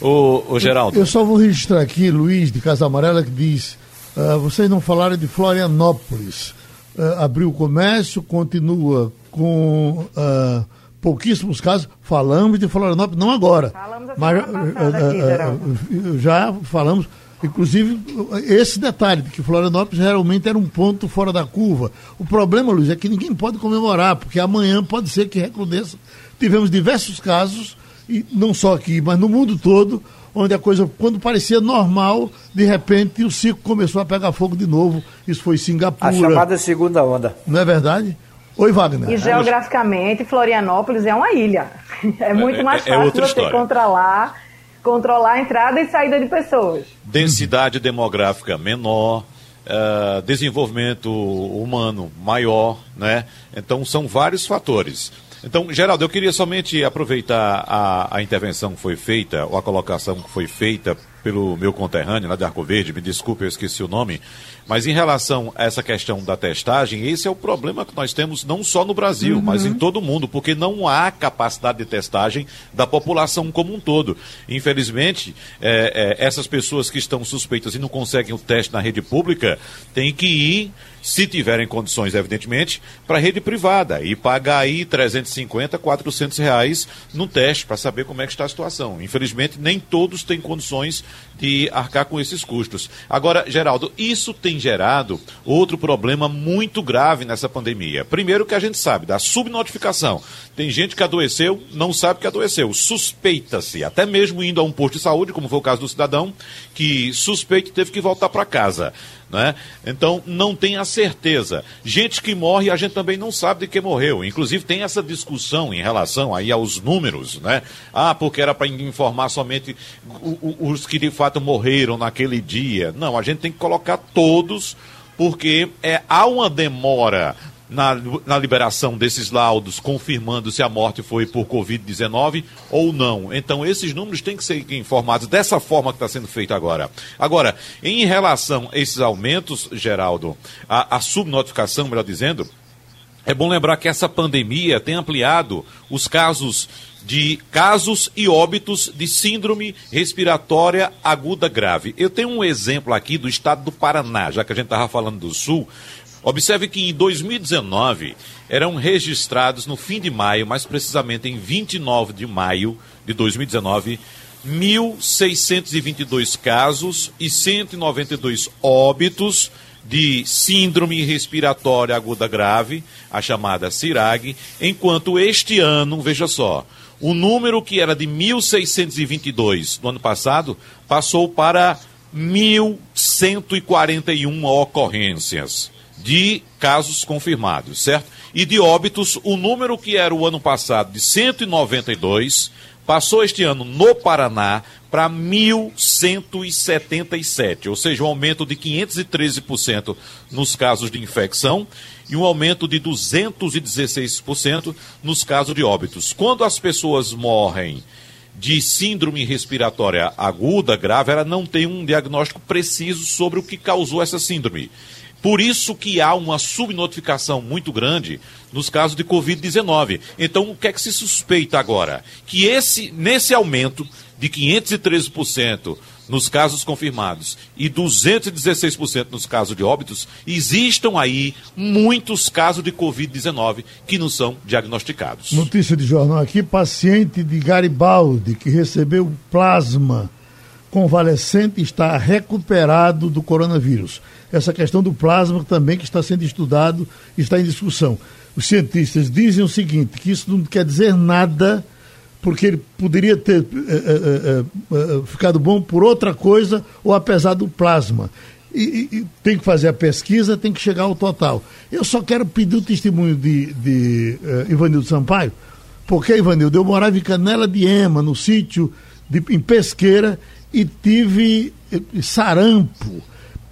[SPEAKER 3] O, o Geraldo.
[SPEAKER 2] Eu só vou registrar aqui, Luiz, de Casa Amarela, que diz: uh, vocês não falaram de Florianópolis. Uh, abriu o comércio, continua com. Uh, pouquíssimos casos, falamos de Florianópolis, não agora. Falamos mas aqui, já falamos, inclusive, esse detalhe, de que Florianópolis realmente era um ponto fora da curva. O problema, Luiz, é que ninguém pode comemorar, porque amanhã pode ser que recrudesça. Tivemos diversos casos e não só aqui, mas no mundo todo, onde a coisa, quando parecia normal, de repente o circo começou a pegar fogo de novo. Isso foi Singapura. A
[SPEAKER 5] chamada segunda onda.
[SPEAKER 2] Não é verdade? Oi, Wagner.
[SPEAKER 4] E geograficamente, Florianópolis é uma ilha. *laughs* É muito mais é, é fácil é você história. controlar, controlar a entrada e saída de pessoas.
[SPEAKER 3] Densidade demográfica menor. Uh, desenvolvimento humano maior, né? Então são vários fatores. Então, Geraldo, eu queria somente aproveitar a, a intervenção que foi feita, ou a colocação que foi feita pelo meu conterrâneo lá de Arco Verde, me desculpe, eu esqueci o nome, mas em relação a essa questão da testagem, esse é o problema que nós temos não só no Brasil, uhum. mas em todo o mundo, porque não há capacidade de testagem da população como um todo. Infelizmente, é, é, essas pessoas que estão suspeitas e não conseguem o teste na rede pública têm que ir se tiverem condições, evidentemente, para a rede privada e pagar aí 350, 400 reais no teste para saber como é que está a situação. Infelizmente, nem todos têm condições de arcar com esses custos. Agora, Geraldo, isso tem gerado outro problema muito grave nessa pandemia. Primeiro que a gente sabe da subnotificação. Tem gente que adoeceu, não sabe que adoeceu. Suspeita-se, até mesmo indo a um posto de saúde, como foi o caso do cidadão, que suspeita teve que voltar para casa. Né? Então não tem a certeza. Gente que morre, a gente também não sabe de que morreu. Inclusive tem essa discussão em relação aí aos números, né? Ah, porque era para informar somente os que de fato morreram naquele dia. Não, a gente tem que colocar todos porque é, há uma demora na, na liberação desses laudos, confirmando se a morte foi por Covid-19 ou não. Então, esses números têm que ser informados dessa forma que está sendo feito agora. Agora, em relação a esses aumentos, Geraldo, a, a subnotificação, melhor dizendo, é bom lembrar que essa pandemia tem ampliado os casos de casos e óbitos de síndrome respiratória aguda grave. Eu tenho um exemplo aqui do estado do Paraná, já que a gente estava falando do Sul. Observe que em 2019 eram registrados no fim de maio, mais precisamente em 29 de maio de 2019, 1.622 casos e 192 óbitos de síndrome respiratória aguda grave, a chamada CIRAG, enquanto este ano, veja só, o número que era de 1.622 no ano passado passou para 1.141 ocorrências de casos confirmados, certo? E de óbitos, o número que era o ano passado de 192 passou este ano no Paraná para 1.177, ou seja, um aumento de 513% nos casos de infecção e um aumento de 216% nos casos de óbitos. Quando as pessoas morrem de síndrome respiratória aguda grave, ela não tem um diagnóstico preciso sobre o que causou essa síndrome. Por isso que há uma subnotificação muito grande nos casos de Covid-19. Então, o que é que se suspeita agora? Que esse, nesse aumento de 513% nos casos confirmados e 216% nos casos de óbitos, existam aí muitos casos de Covid-19 que não são diagnosticados.
[SPEAKER 2] Notícia de jornal aqui: paciente de Garibaldi que recebeu plasma convalescente está recuperado do coronavírus. Essa questão do plasma também que está sendo estudado, está em discussão. Os cientistas dizem o seguinte, que isso não quer dizer nada, porque ele poderia ter é, é, é, ficado bom por outra coisa ou apesar do plasma. E, e, tem que fazer a pesquisa, tem que chegar ao total. Eu só quero pedir o testemunho de, de uh, Ivanildo Sampaio, porque, Ivanildo, eu morava em Canela de Ema, no sítio em Pesqueira, e tive sarampo.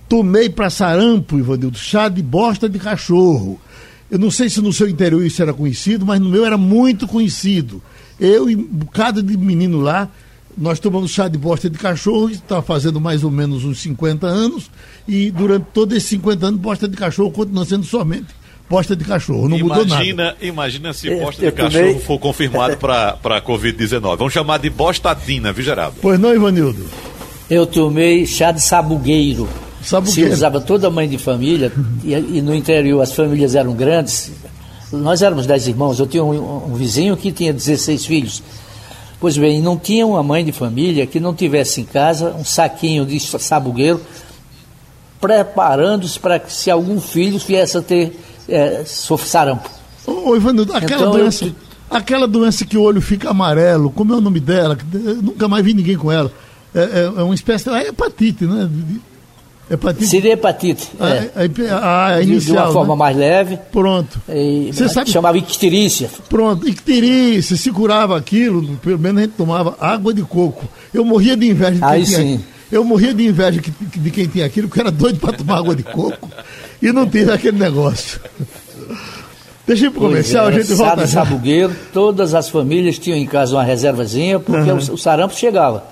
[SPEAKER 2] Tomei para sarampo, Ivanildo, chá de bosta de cachorro. Eu não sei se no seu interior isso era conhecido, mas no meu era muito conhecido. Eu e um bocado de menino lá nós tomamos chá de bosta de cachorro, está fazendo mais ou menos uns 50 anos, e durante todos esses 50 anos, bosta de cachorro continua sendo somente bosta de cachorro, não imagina, mudou nada.
[SPEAKER 3] Imagina se bosta de cachorro for confirmado para a Covid-19. Vamos chamar de bostatina, viu, Geraldo?
[SPEAKER 2] Pois não, Ivanildo?
[SPEAKER 5] Eu tomei chá de sabugueiro. Sabugueiro. Se usava toda mãe de família, e, e, no interior as famílias eram grandes. Nós éramos dez irmãos, eu tinha um, um vizinho que tinha 16 filhos. Pois bem, não tinha uma mãe de família que não tivesse em casa um saquinho de sabugueiro preparando-se para que se algum filho viesse a ter é, sarampo.
[SPEAKER 2] Ô, Ivanildo, aquela então, doença, eu... aquela doença que o olho fica amarelo, como é o nome dela? nunca mais vi ninguém com ela. É, é, é uma espécie de é hepatite, né?
[SPEAKER 5] Hepatite. Seria hepatite. A, é.
[SPEAKER 2] a, a, a inicial,
[SPEAKER 5] de uma forma
[SPEAKER 2] né?
[SPEAKER 5] mais leve.
[SPEAKER 2] Pronto.
[SPEAKER 5] Você sabe... Chamava icterícia.
[SPEAKER 2] Pronto, icterícia, se curava aquilo, pelo menos a gente tomava água de coco. Eu morria de inveja de
[SPEAKER 5] Aí
[SPEAKER 2] tinha. Eu morria de inveja de quem tinha aquilo, porque era doido para tomar água de coco e não teve aquele negócio. Deixa eu ir pro comercial, é, a gente volta.
[SPEAKER 5] Sabugueiro, todas as famílias tinham em casa uma reservazinha, porque uhum. o, o sarampo chegava.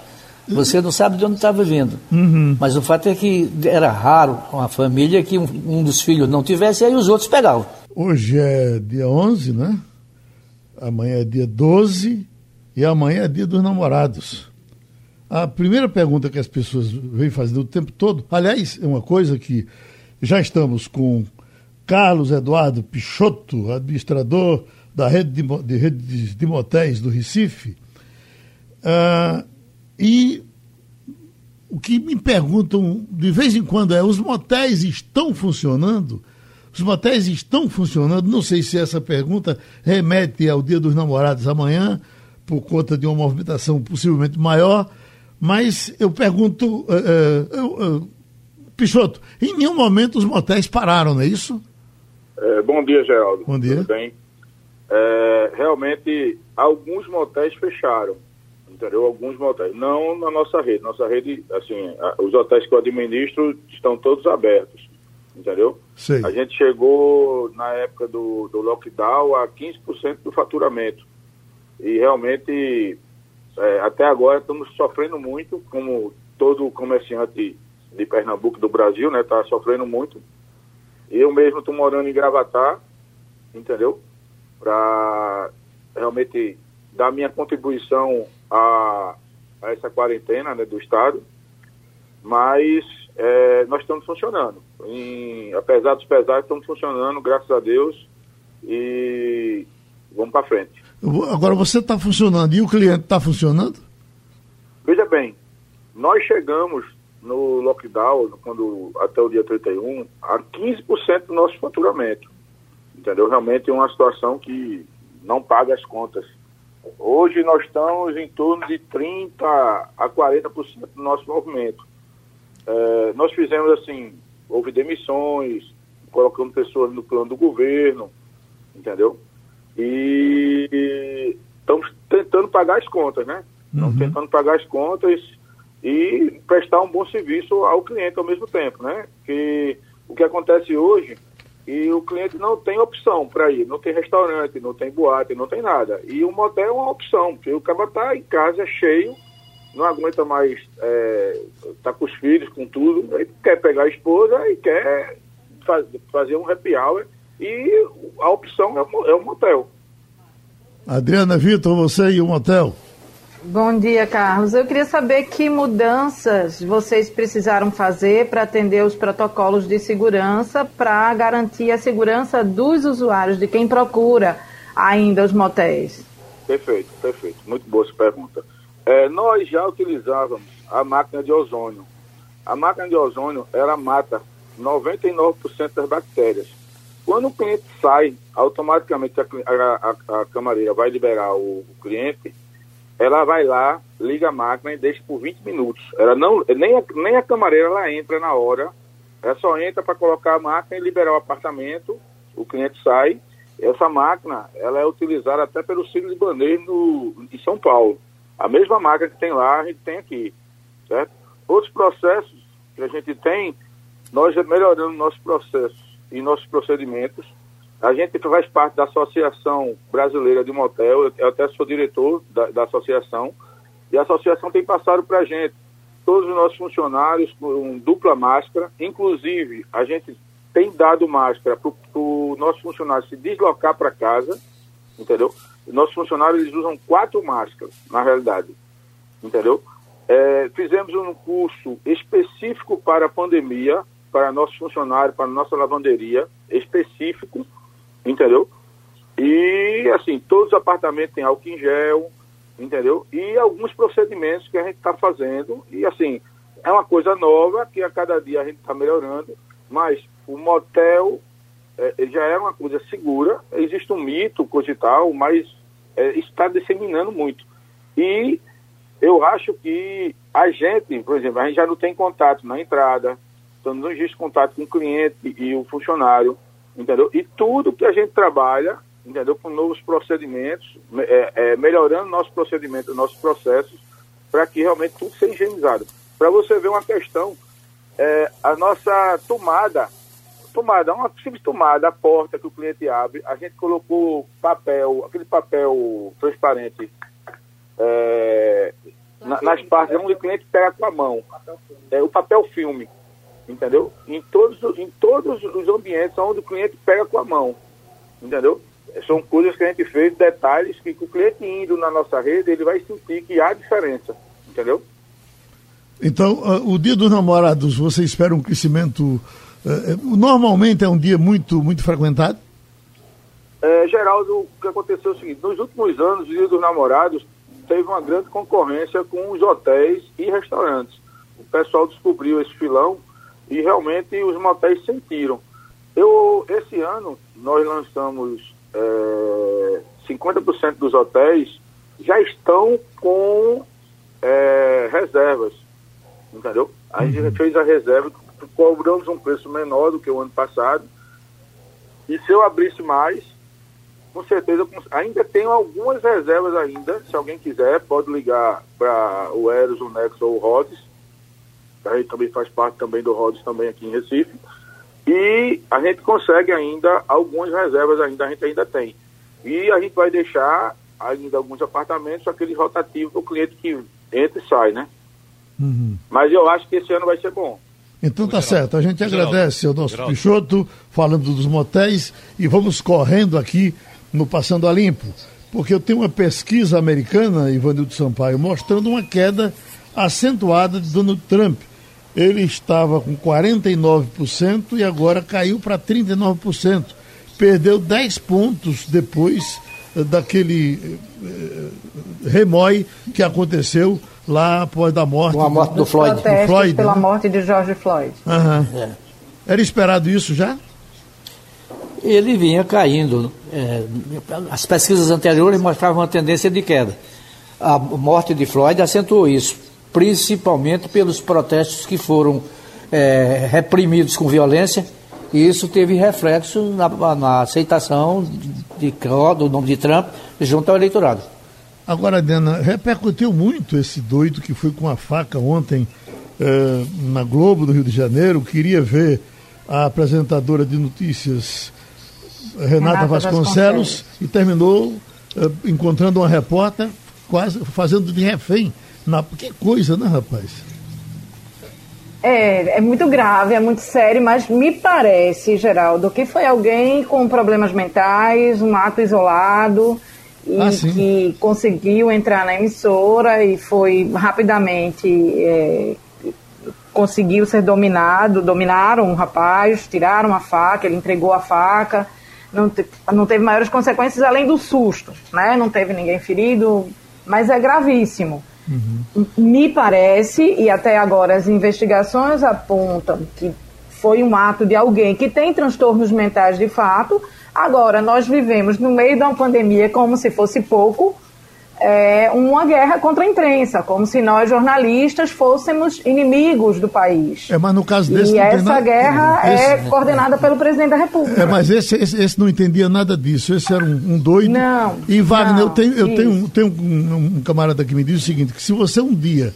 [SPEAKER 5] Você não sabe de onde estava vindo. Uhum. Mas o fato é que era raro uma família que um, um, dos filhos não tivesse, e aí os outros pegavam.
[SPEAKER 2] Hoje é dia 11, né? Amanhã é dia 12 e amanhã é dia dos namorados. A primeira pergunta que as pessoas vêm fazendo o tempo todo, aliás, é uma coisa que já estamos com Carlos Eduardo Pichotto, administrador da rede de, de, de motéis do Recife. Uh, e o que me perguntam de vez em quando é: os motéis estão funcionando? Os motéis estão funcionando? Não sei se essa pergunta remete ao Dia dos Namorados amanhã, por conta de uma movimentação possivelmente maior, mas eu pergunto, uh, uh, uh, Pichoto, em nenhum momento os motéis pararam, não é isso?
[SPEAKER 7] É, bom dia, Geraldo.
[SPEAKER 2] Bom dia.
[SPEAKER 7] Tudo bem? É, realmente, alguns motéis fecharam entendeu? Alguns motéis. Não na nossa rede. Nossa rede, assim, os hotéis que eu administro estão todos abertos, entendeu?
[SPEAKER 2] Sim.
[SPEAKER 7] A gente chegou, na época do, do lockdown, a 15% do faturamento. E realmente, é, até agora, estamos sofrendo muito, como todo comerciante de Pernambuco, do Brasil, né? Está sofrendo muito. Eu mesmo estou morando em Gravatar, entendeu? Para realmente dar minha contribuição a, a essa quarentena né, do Estado, mas é, nós estamos funcionando. Em, apesar dos pesares, estamos funcionando, graças a Deus, e vamos para frente.
[SPEAKER 2] Agora você está funcionando e o cliente está funcionando?
[SPEAKER 7] Veja bem, nós chegamos no lockdown, quando, até o dia 31, a 15% do nosso faturamento. Entendeu? Realmente é uma situação que não paga as contas. Hoje nós estamos em torno de 30% a 40% do nosso movimento. É, nós fizemos assim, houve demissões, colocamos pessoas no plano do governo, entendeu? E estamos tentando pagar as contas, né? Estamos uhum. tentando pagar as contas e prestar um bom serviço ao cliente ao mesmo tempo, né? Que o que acontece hoje e o cliente não tem opção para ir, não tem restaurante, não tem boate, não tem nada. E o motel é uma opção, porque o cara está em casa cheio, não aguenta mais estar é, tá com os filhos, com tudo, ele quer pegar a esposa e quer faz, fazer um happy hour e a opção é o, é o motel.
[SPEAKER 2] Adriana Vitor, você e o motel?
[SPEAKER 4] Bom dia, Carlos. Eu queria saber que mudanças vocês precisaram fazer para atender os protocolos de segurança para garantir a segurança dos usuários, de quem procura ainda os motéis.
[SPEAKER 7] Perfeito, perfeito. Muito boa essa pergunta. É, nós já utilizávamos a máquina de ozônio. A máquina de ozônio, ela mata 99% das bactérias. Quando o cliente sai, automaticamente a, a, a, a camareira vai liberar o, o cliente ela vai lá, liga a máquina e deixa por 20 minutos. Ela não, nem a, nem a camareira ela entra na hora, ela só entra para colocar a máquina e liberar o apartamento, o cliente sai. Essa máquina, ela é utilizada até pelo Círio Libanês no, em São Paulo. A mesma máquina que tem lá, a gente tem aqui, certo? Outros processos que a gente tem, nós melhorando nossos processos e nossos procedimentos, a gente faz parte da Associação Brasileira de Motel, eu até sou diretor da, da associação, E a associação tem passado para a gente, todos os nossos funcionários com dupla máscara, inclusive a gente tem dado máscara para o nosso funcionário se deslocar para casa, entendeu? Nossos funcionários eles usam quatro máscaras, na realidade, entendeu? É, fizemos um curso específico para a pandemia, para nossos funcionários, para nossa lavanderia, específico, entendeu? E, assim, todos os apartamentos têm álcool em gel, entendeu? E alguns procedimentos que a gente está fazendo, e, assim, é uma coisa nova que a cada dia a gente está melhorando, mas o motel é, já é uma coisa segura, existe um mito, coisa e tal, mas é, está disseminando muito. E eu acho que a gente, por exemplo, a gente já não tem contato na entrada, então não existe contato com o cliente e o funcionário, entendeu? E tudo que a gente trabalha, entendeu? Com novos procedimentos, é, é, melhorando nossos procedimentos, nossos processos, para que realmente tudo seja higienizado. Para você ver uma questão, é, a nossa tomada, tomada, uma simples tomada, a porta que o cliente abre, a gente colocou papel, aquele papel transparente é, na, nas partes onde o cliente pega com a mão. É, o papel filme, entendeu? Em todos, em todos os ambientes onde o cliente pega com a mão, entendeu? São coisas que a gente fez, detalhes que, o cliente indo na nossa rede, ele vai sentir que há diferença, entendeu?
[SPEAKER 2] Então, uh, o dia dos namorados, você espera um crescimento. Uh, normalmente é um dia muito, muito frequentado?
[SPEAKER 7] É, Geraldo, o que aconteceu é o seguinte: nos últimos anos, o dia dos namorados teve uma grande concorrência com os hotéis e restaurantes. O pessoal descobriu esse filão e realmente os motéis sentiram. Eu, esse ano, nós lançamos é, 50% dos hotéis já estão com é, reservas, entendeu? A gente uhum. fez a reserva, cobramos um preço menor do que o ano passado. E se eu abrisse mais, com certeza, ainda tenho algumas reservas ainda. Se alguém quiser, pode ligar para o Eros, o Nexo ou o Rhodes. A gente também faz parte também do Rhodes também aqui em Recife. E a gente consegue ainda, algumas reservas ainda, a gente ainda tem. E a gente vai deixar ainda alguns apartamentos, aquele rotativo para o cliente que entra e sai, né? Uhum. Mas eu acho que esse ano vai ser bom.
[SPEAKER 2] Então tá certo. A gente agradece ao nosso Geraldo. Pichoto, falando dos motéis, e vamos correndo aqui no Passando a Limpo, porque eu tenho uma pesquisa americana, Ivanildo Sampaio, mostrando uma queda acentuada de Donald Trump. Ele estava com 49% e agora caiu para 39%. Perdeu 10 pontos depois eh, daquele eh, remói que aconteceu lá após da morte,
[SPEAKER 5] a morte do, do Floyd.
[SPEAKER 4] Do Floyd pela né? morte de George Floyd.
[SPEAKER 2] Uhum. É. Era esperado isso já?
[SPEAKER 5] ele vinha caindo. É, as pesquisas anteriores mostravam uma tendência de queda. A morte de Floyd acentuou isso, principalmente pelos protestos que foram é, reprimidos com violência, e isso teve reflexo na, na aceitação de, do nome de Trump junto ao eleitorado.
[SPEAKER 2] Agora, Dena, repercutiu muito esse doido que foi com a faca ontem é, na Globo do Rio de Janeiro, queria ver a apresentadora de notícias Renata, Renata Vasconcelos, Vasconcelos, e terminou uh, encontrando uma repórter quase fazendo de refém. Na... Que coisa, né, rapaz?
[SPEAKER 4] É, é muito grave, é muito sério, mas me parece, Geraldo, que foi alguém com problemas mentais, um ato isolado e ah, que conseguiu entrar na emissora e foi rapidamente é, conseguiu ser dominado, dominaram um rapaz, tiraram a faca, ele entregou a faca não, te, não teve maiores consequências além do susto, né? Não teve ninguém ferido, mas é gravíssimo. Uhum. Me parece, e até agora as investigações apontam que foi um ato de alguém que tem transtornos mentais de fato. Agora, nós vivemos no meio de uma pandemia como se fosse pouco, é, uma guerra contra a imprensa, como se nós jornalistas fôssemos inimigos do país.
[SPEAKER 2] É, mas no caso desse
[SPEAKER 4] e essa nada... guerra esse... é coordenada pelo presidente da República.
[SPEAKER 2] É, mas esse, esse, esse não entendia nada disso. Esse era um, um doido.
[SPEAKER 4] Não.
[SPEAKER 2] E Wagner, não, eu tenho, eu tenho, tenho um, um, camarada que me diz o seguinte: que se você um dia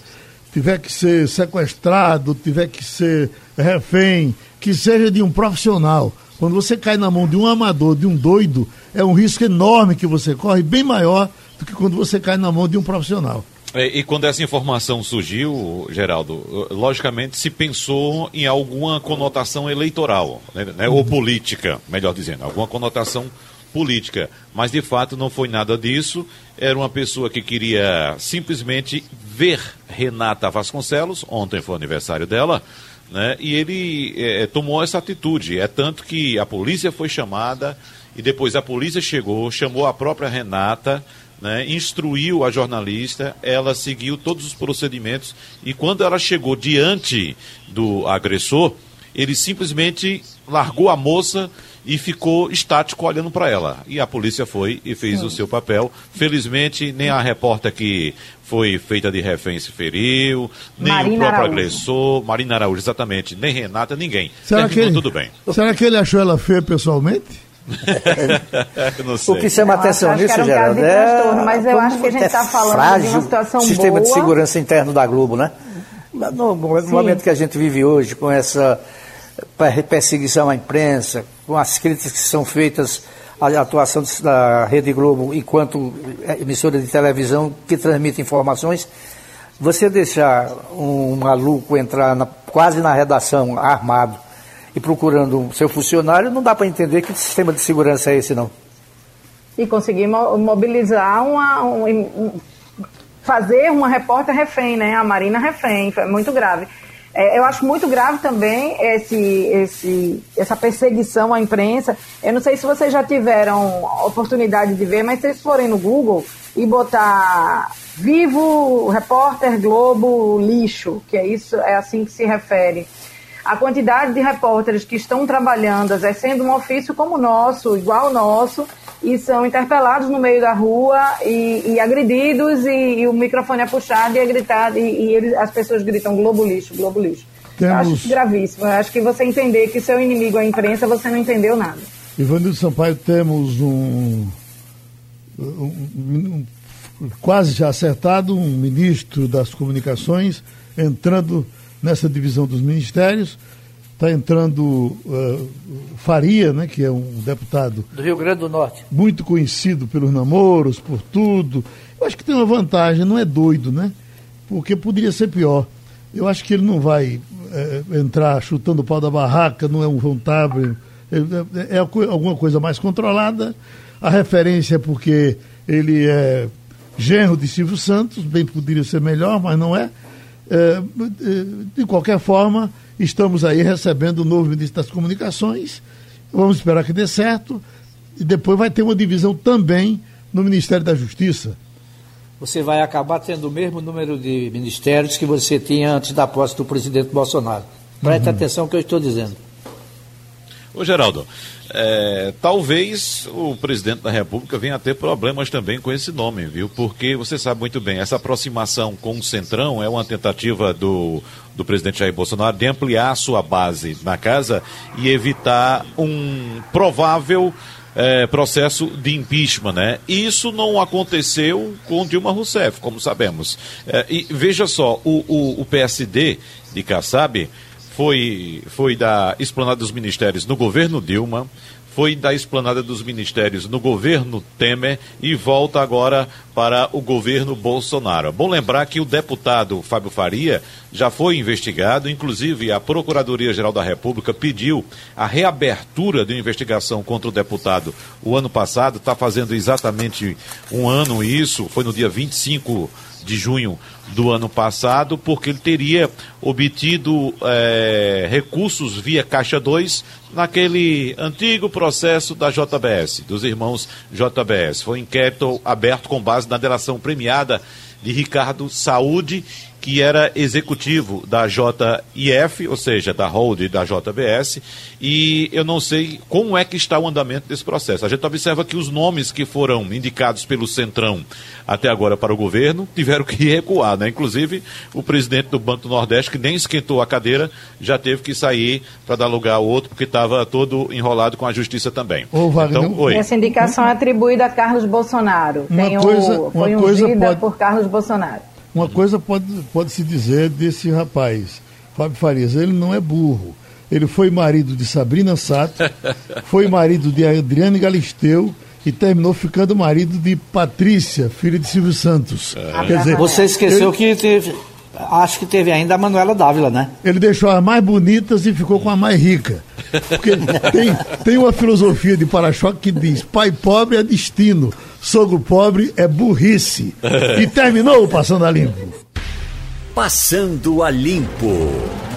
[SPEAKER 2] tiver que ser sequestrado, tiver que ser refém, que seja de um profissional. Quando você cai na mão de um amador, de um doido, é um risco enorme que você corre, bem maior do que quando você cai na mão de um profissional.
[SPEAKER 3] É, e quando essa informação surgiu, Geraldo, logicamente se pensou em alguma conotação eleitoral, né, né, ou política, melhor dizendo, alguma conotação política. Mas de fato não foi nada disso. Era uma pessoa que queria simplesmente ver Renata Vasconcelos, ontem foi o aniversário dela, né, e ele é, tomou essa atitude. É tanto que a polícia foi chamada e depois a polícia chegou, chamou a própria Renata né, instruiu a jornalista, ela seguiu todos os procedimentos e quando ela chegou diante do agressor, ele simplesmente largou a moça e ficou estático olhando para ela. E a polícia foi e fez Sim. o seu papel. Felizmente, nem a repórter que foi feita de refém se feriu, nem Marina o próprio Araújo. agressor, Marina Araújo, exatamente, nem Renata, ninguém.
[SPEAKER 2] Será que ele, tudo bem. Será que ele achou ela feia pessoalmente? *laughs*
[SPEAKER 5] o que chama atenção nisso, um Geraldo,
[SPEAKER 4] é... mas eu acho que a gente está falando de uma situação
[SPEAKER 5] sistema
[SPEAKER 4] boa.
[SPEAKER 5] de segurança interno da Globo, né? No, no momento que a gente vive hoje, com essa perseguição à imprensa, com as críticas que são feitas à atuação da Rede Globo enquanto emissora de televisão que transmite informações, você deixar um maluco entrar na, quase na redação armado e procurando seu funcionário, não dá para entender que sistema de segurança é esse, não.
[SPEAKER 4] E conseguir mobilizar uma. Um, um, fazer uma repórter refém, né? A Marina refém, foi muito grave. É, eu acho muito grave também esse, esse, essa perseguição à imprensa. Eu não sei se vocês já tiveram oportunidade de ver, mas se vocês forem no Google e botar Vivo Repórter Globo Lixo, que é isso, é assim que se refere a quantidade de repórteres que estão trabalhando, exercendo um ofício como o nosso, igual ao nosso, e são interpelados no meio da rua e, e agredidos, e, e, o microfone é puxado e é gritado, e, e eles, as pessoas gritam Globo lixo, Globo lixo. Temos... Eu acho gravíssimo. Eu acho que você entender que seu inimigo é a imprensa, você não entendeu nada.
[SPEAKER 2] Ivanildo Sampaio, temos um, um, um quase já acertado, um ministro das comunicações entrando nessa divisão dos ministérios. Está entrando uh, Faria, né, que é um deputado.
[SPEAKER 5] Do Rio Grande do Norte.
[SPEAKER 2] Muito conhecido pelos namoros, por tudo. Eu acho que tem uma vantagem, não é doido, né? Porque poderia ser pior. Eu acho que ele não vai é, entrar chutando o pau da barraca, não é um João é, é, é alguma coisa mais controlada. A referência é porque ele é genro de Silvio Santos, bem poderia ser melhor, mas não é. É, é, de qualquer forma, estamos aí recebendo o novo ministro das Comunicações. Vamos esperar que dê certo. E depois vai ter uma divisão também no Ministério da Justiça.
[SPEAKER 5] Você vai acabar tendo o mesmo número de ministérios que você tinha antes da posse do presidente Bolsonaro. Preste uhum. atenção no que eu estou dizendo.
[SPEAKER 3] Ô Geraldo, é, talvez o presidente da República venha a ter problemas também com esse nome, viu? Porque você sabe muito bem, essa aproximação com o Centrão é uma tentativa do, do presidente Jair Bolsonaro de ampliar a sua base na casa e evitar um provável é, processo de impeachment, né? Isso não aconteceu com Dilma Rousseff, como sabemos. É, e veja só, o, o, o PSD de Kassab foi, foi da esplanada dos ministérios no governo Dilma, foi da esplanada dos ministérios no governo Temer e volta agora para o governo Bolsonaro. Bom lembrar que o deputado Fábio Faria já foi investigado, inclusive a Procuradoria-Geral da República pediu a reabertura de investigação contra o deputado o ano passado, está fazendo exatamente um ano isso, foi no dia 25 de junho do ano passado, porque ele teria obtido é, recursos via Caixa 2 naquele antigo processo da JBS, dos irmãos JBS. Foi um inquérito aberto com base na delação premiada de Ricardo Saúde que era executivo da JIF, ou seja, da Hold da JBS, e eu não sei como é que está o andamento desse processo. A gente observa que os nomes que foram indicados pelo Centrão até agora para o governo tiveram que *laughs* recuar, né? Inclusive, o presidente do Banco do Nordeste, que nem esquentou a cadeira, já teve que sair para dar lugar ao outro, porque estava todo enrolado com a justiça também.
[SPEAKER 4] Ô, Wagner, então, Essa indicação é atribuída a Carlos Bolsonaro. Uma Tem coisa, o, foi ungida pode... por Carlos Bolsonaro.
[SPEAKER 2] Uma coisa pode, pode se dizer desse rapaz, Fábio Farias, ele não é burro. Ele foi marido de Sabrina Sato, *laughs* foi marido de Adriane Galisteu e terminou ficando marido de Patrícia, filha de Silvio Santos.
[SPEAKER 5] É. Quer dizer, Você esqueceu ele... que teve. Acho que teve ainda a Manuela Dávila, né?
[SPEAKER 2] Ele deixou as mais bonitas e ficou com a mais rica. Porque *laughs* tem, tem uma filosofia de para-choque que diz: pai pobre é destino, sogro pobre é burrice. *laughs* E terminou o Passando a Limpo.
[SPEAKER 1] Passando a Limpo.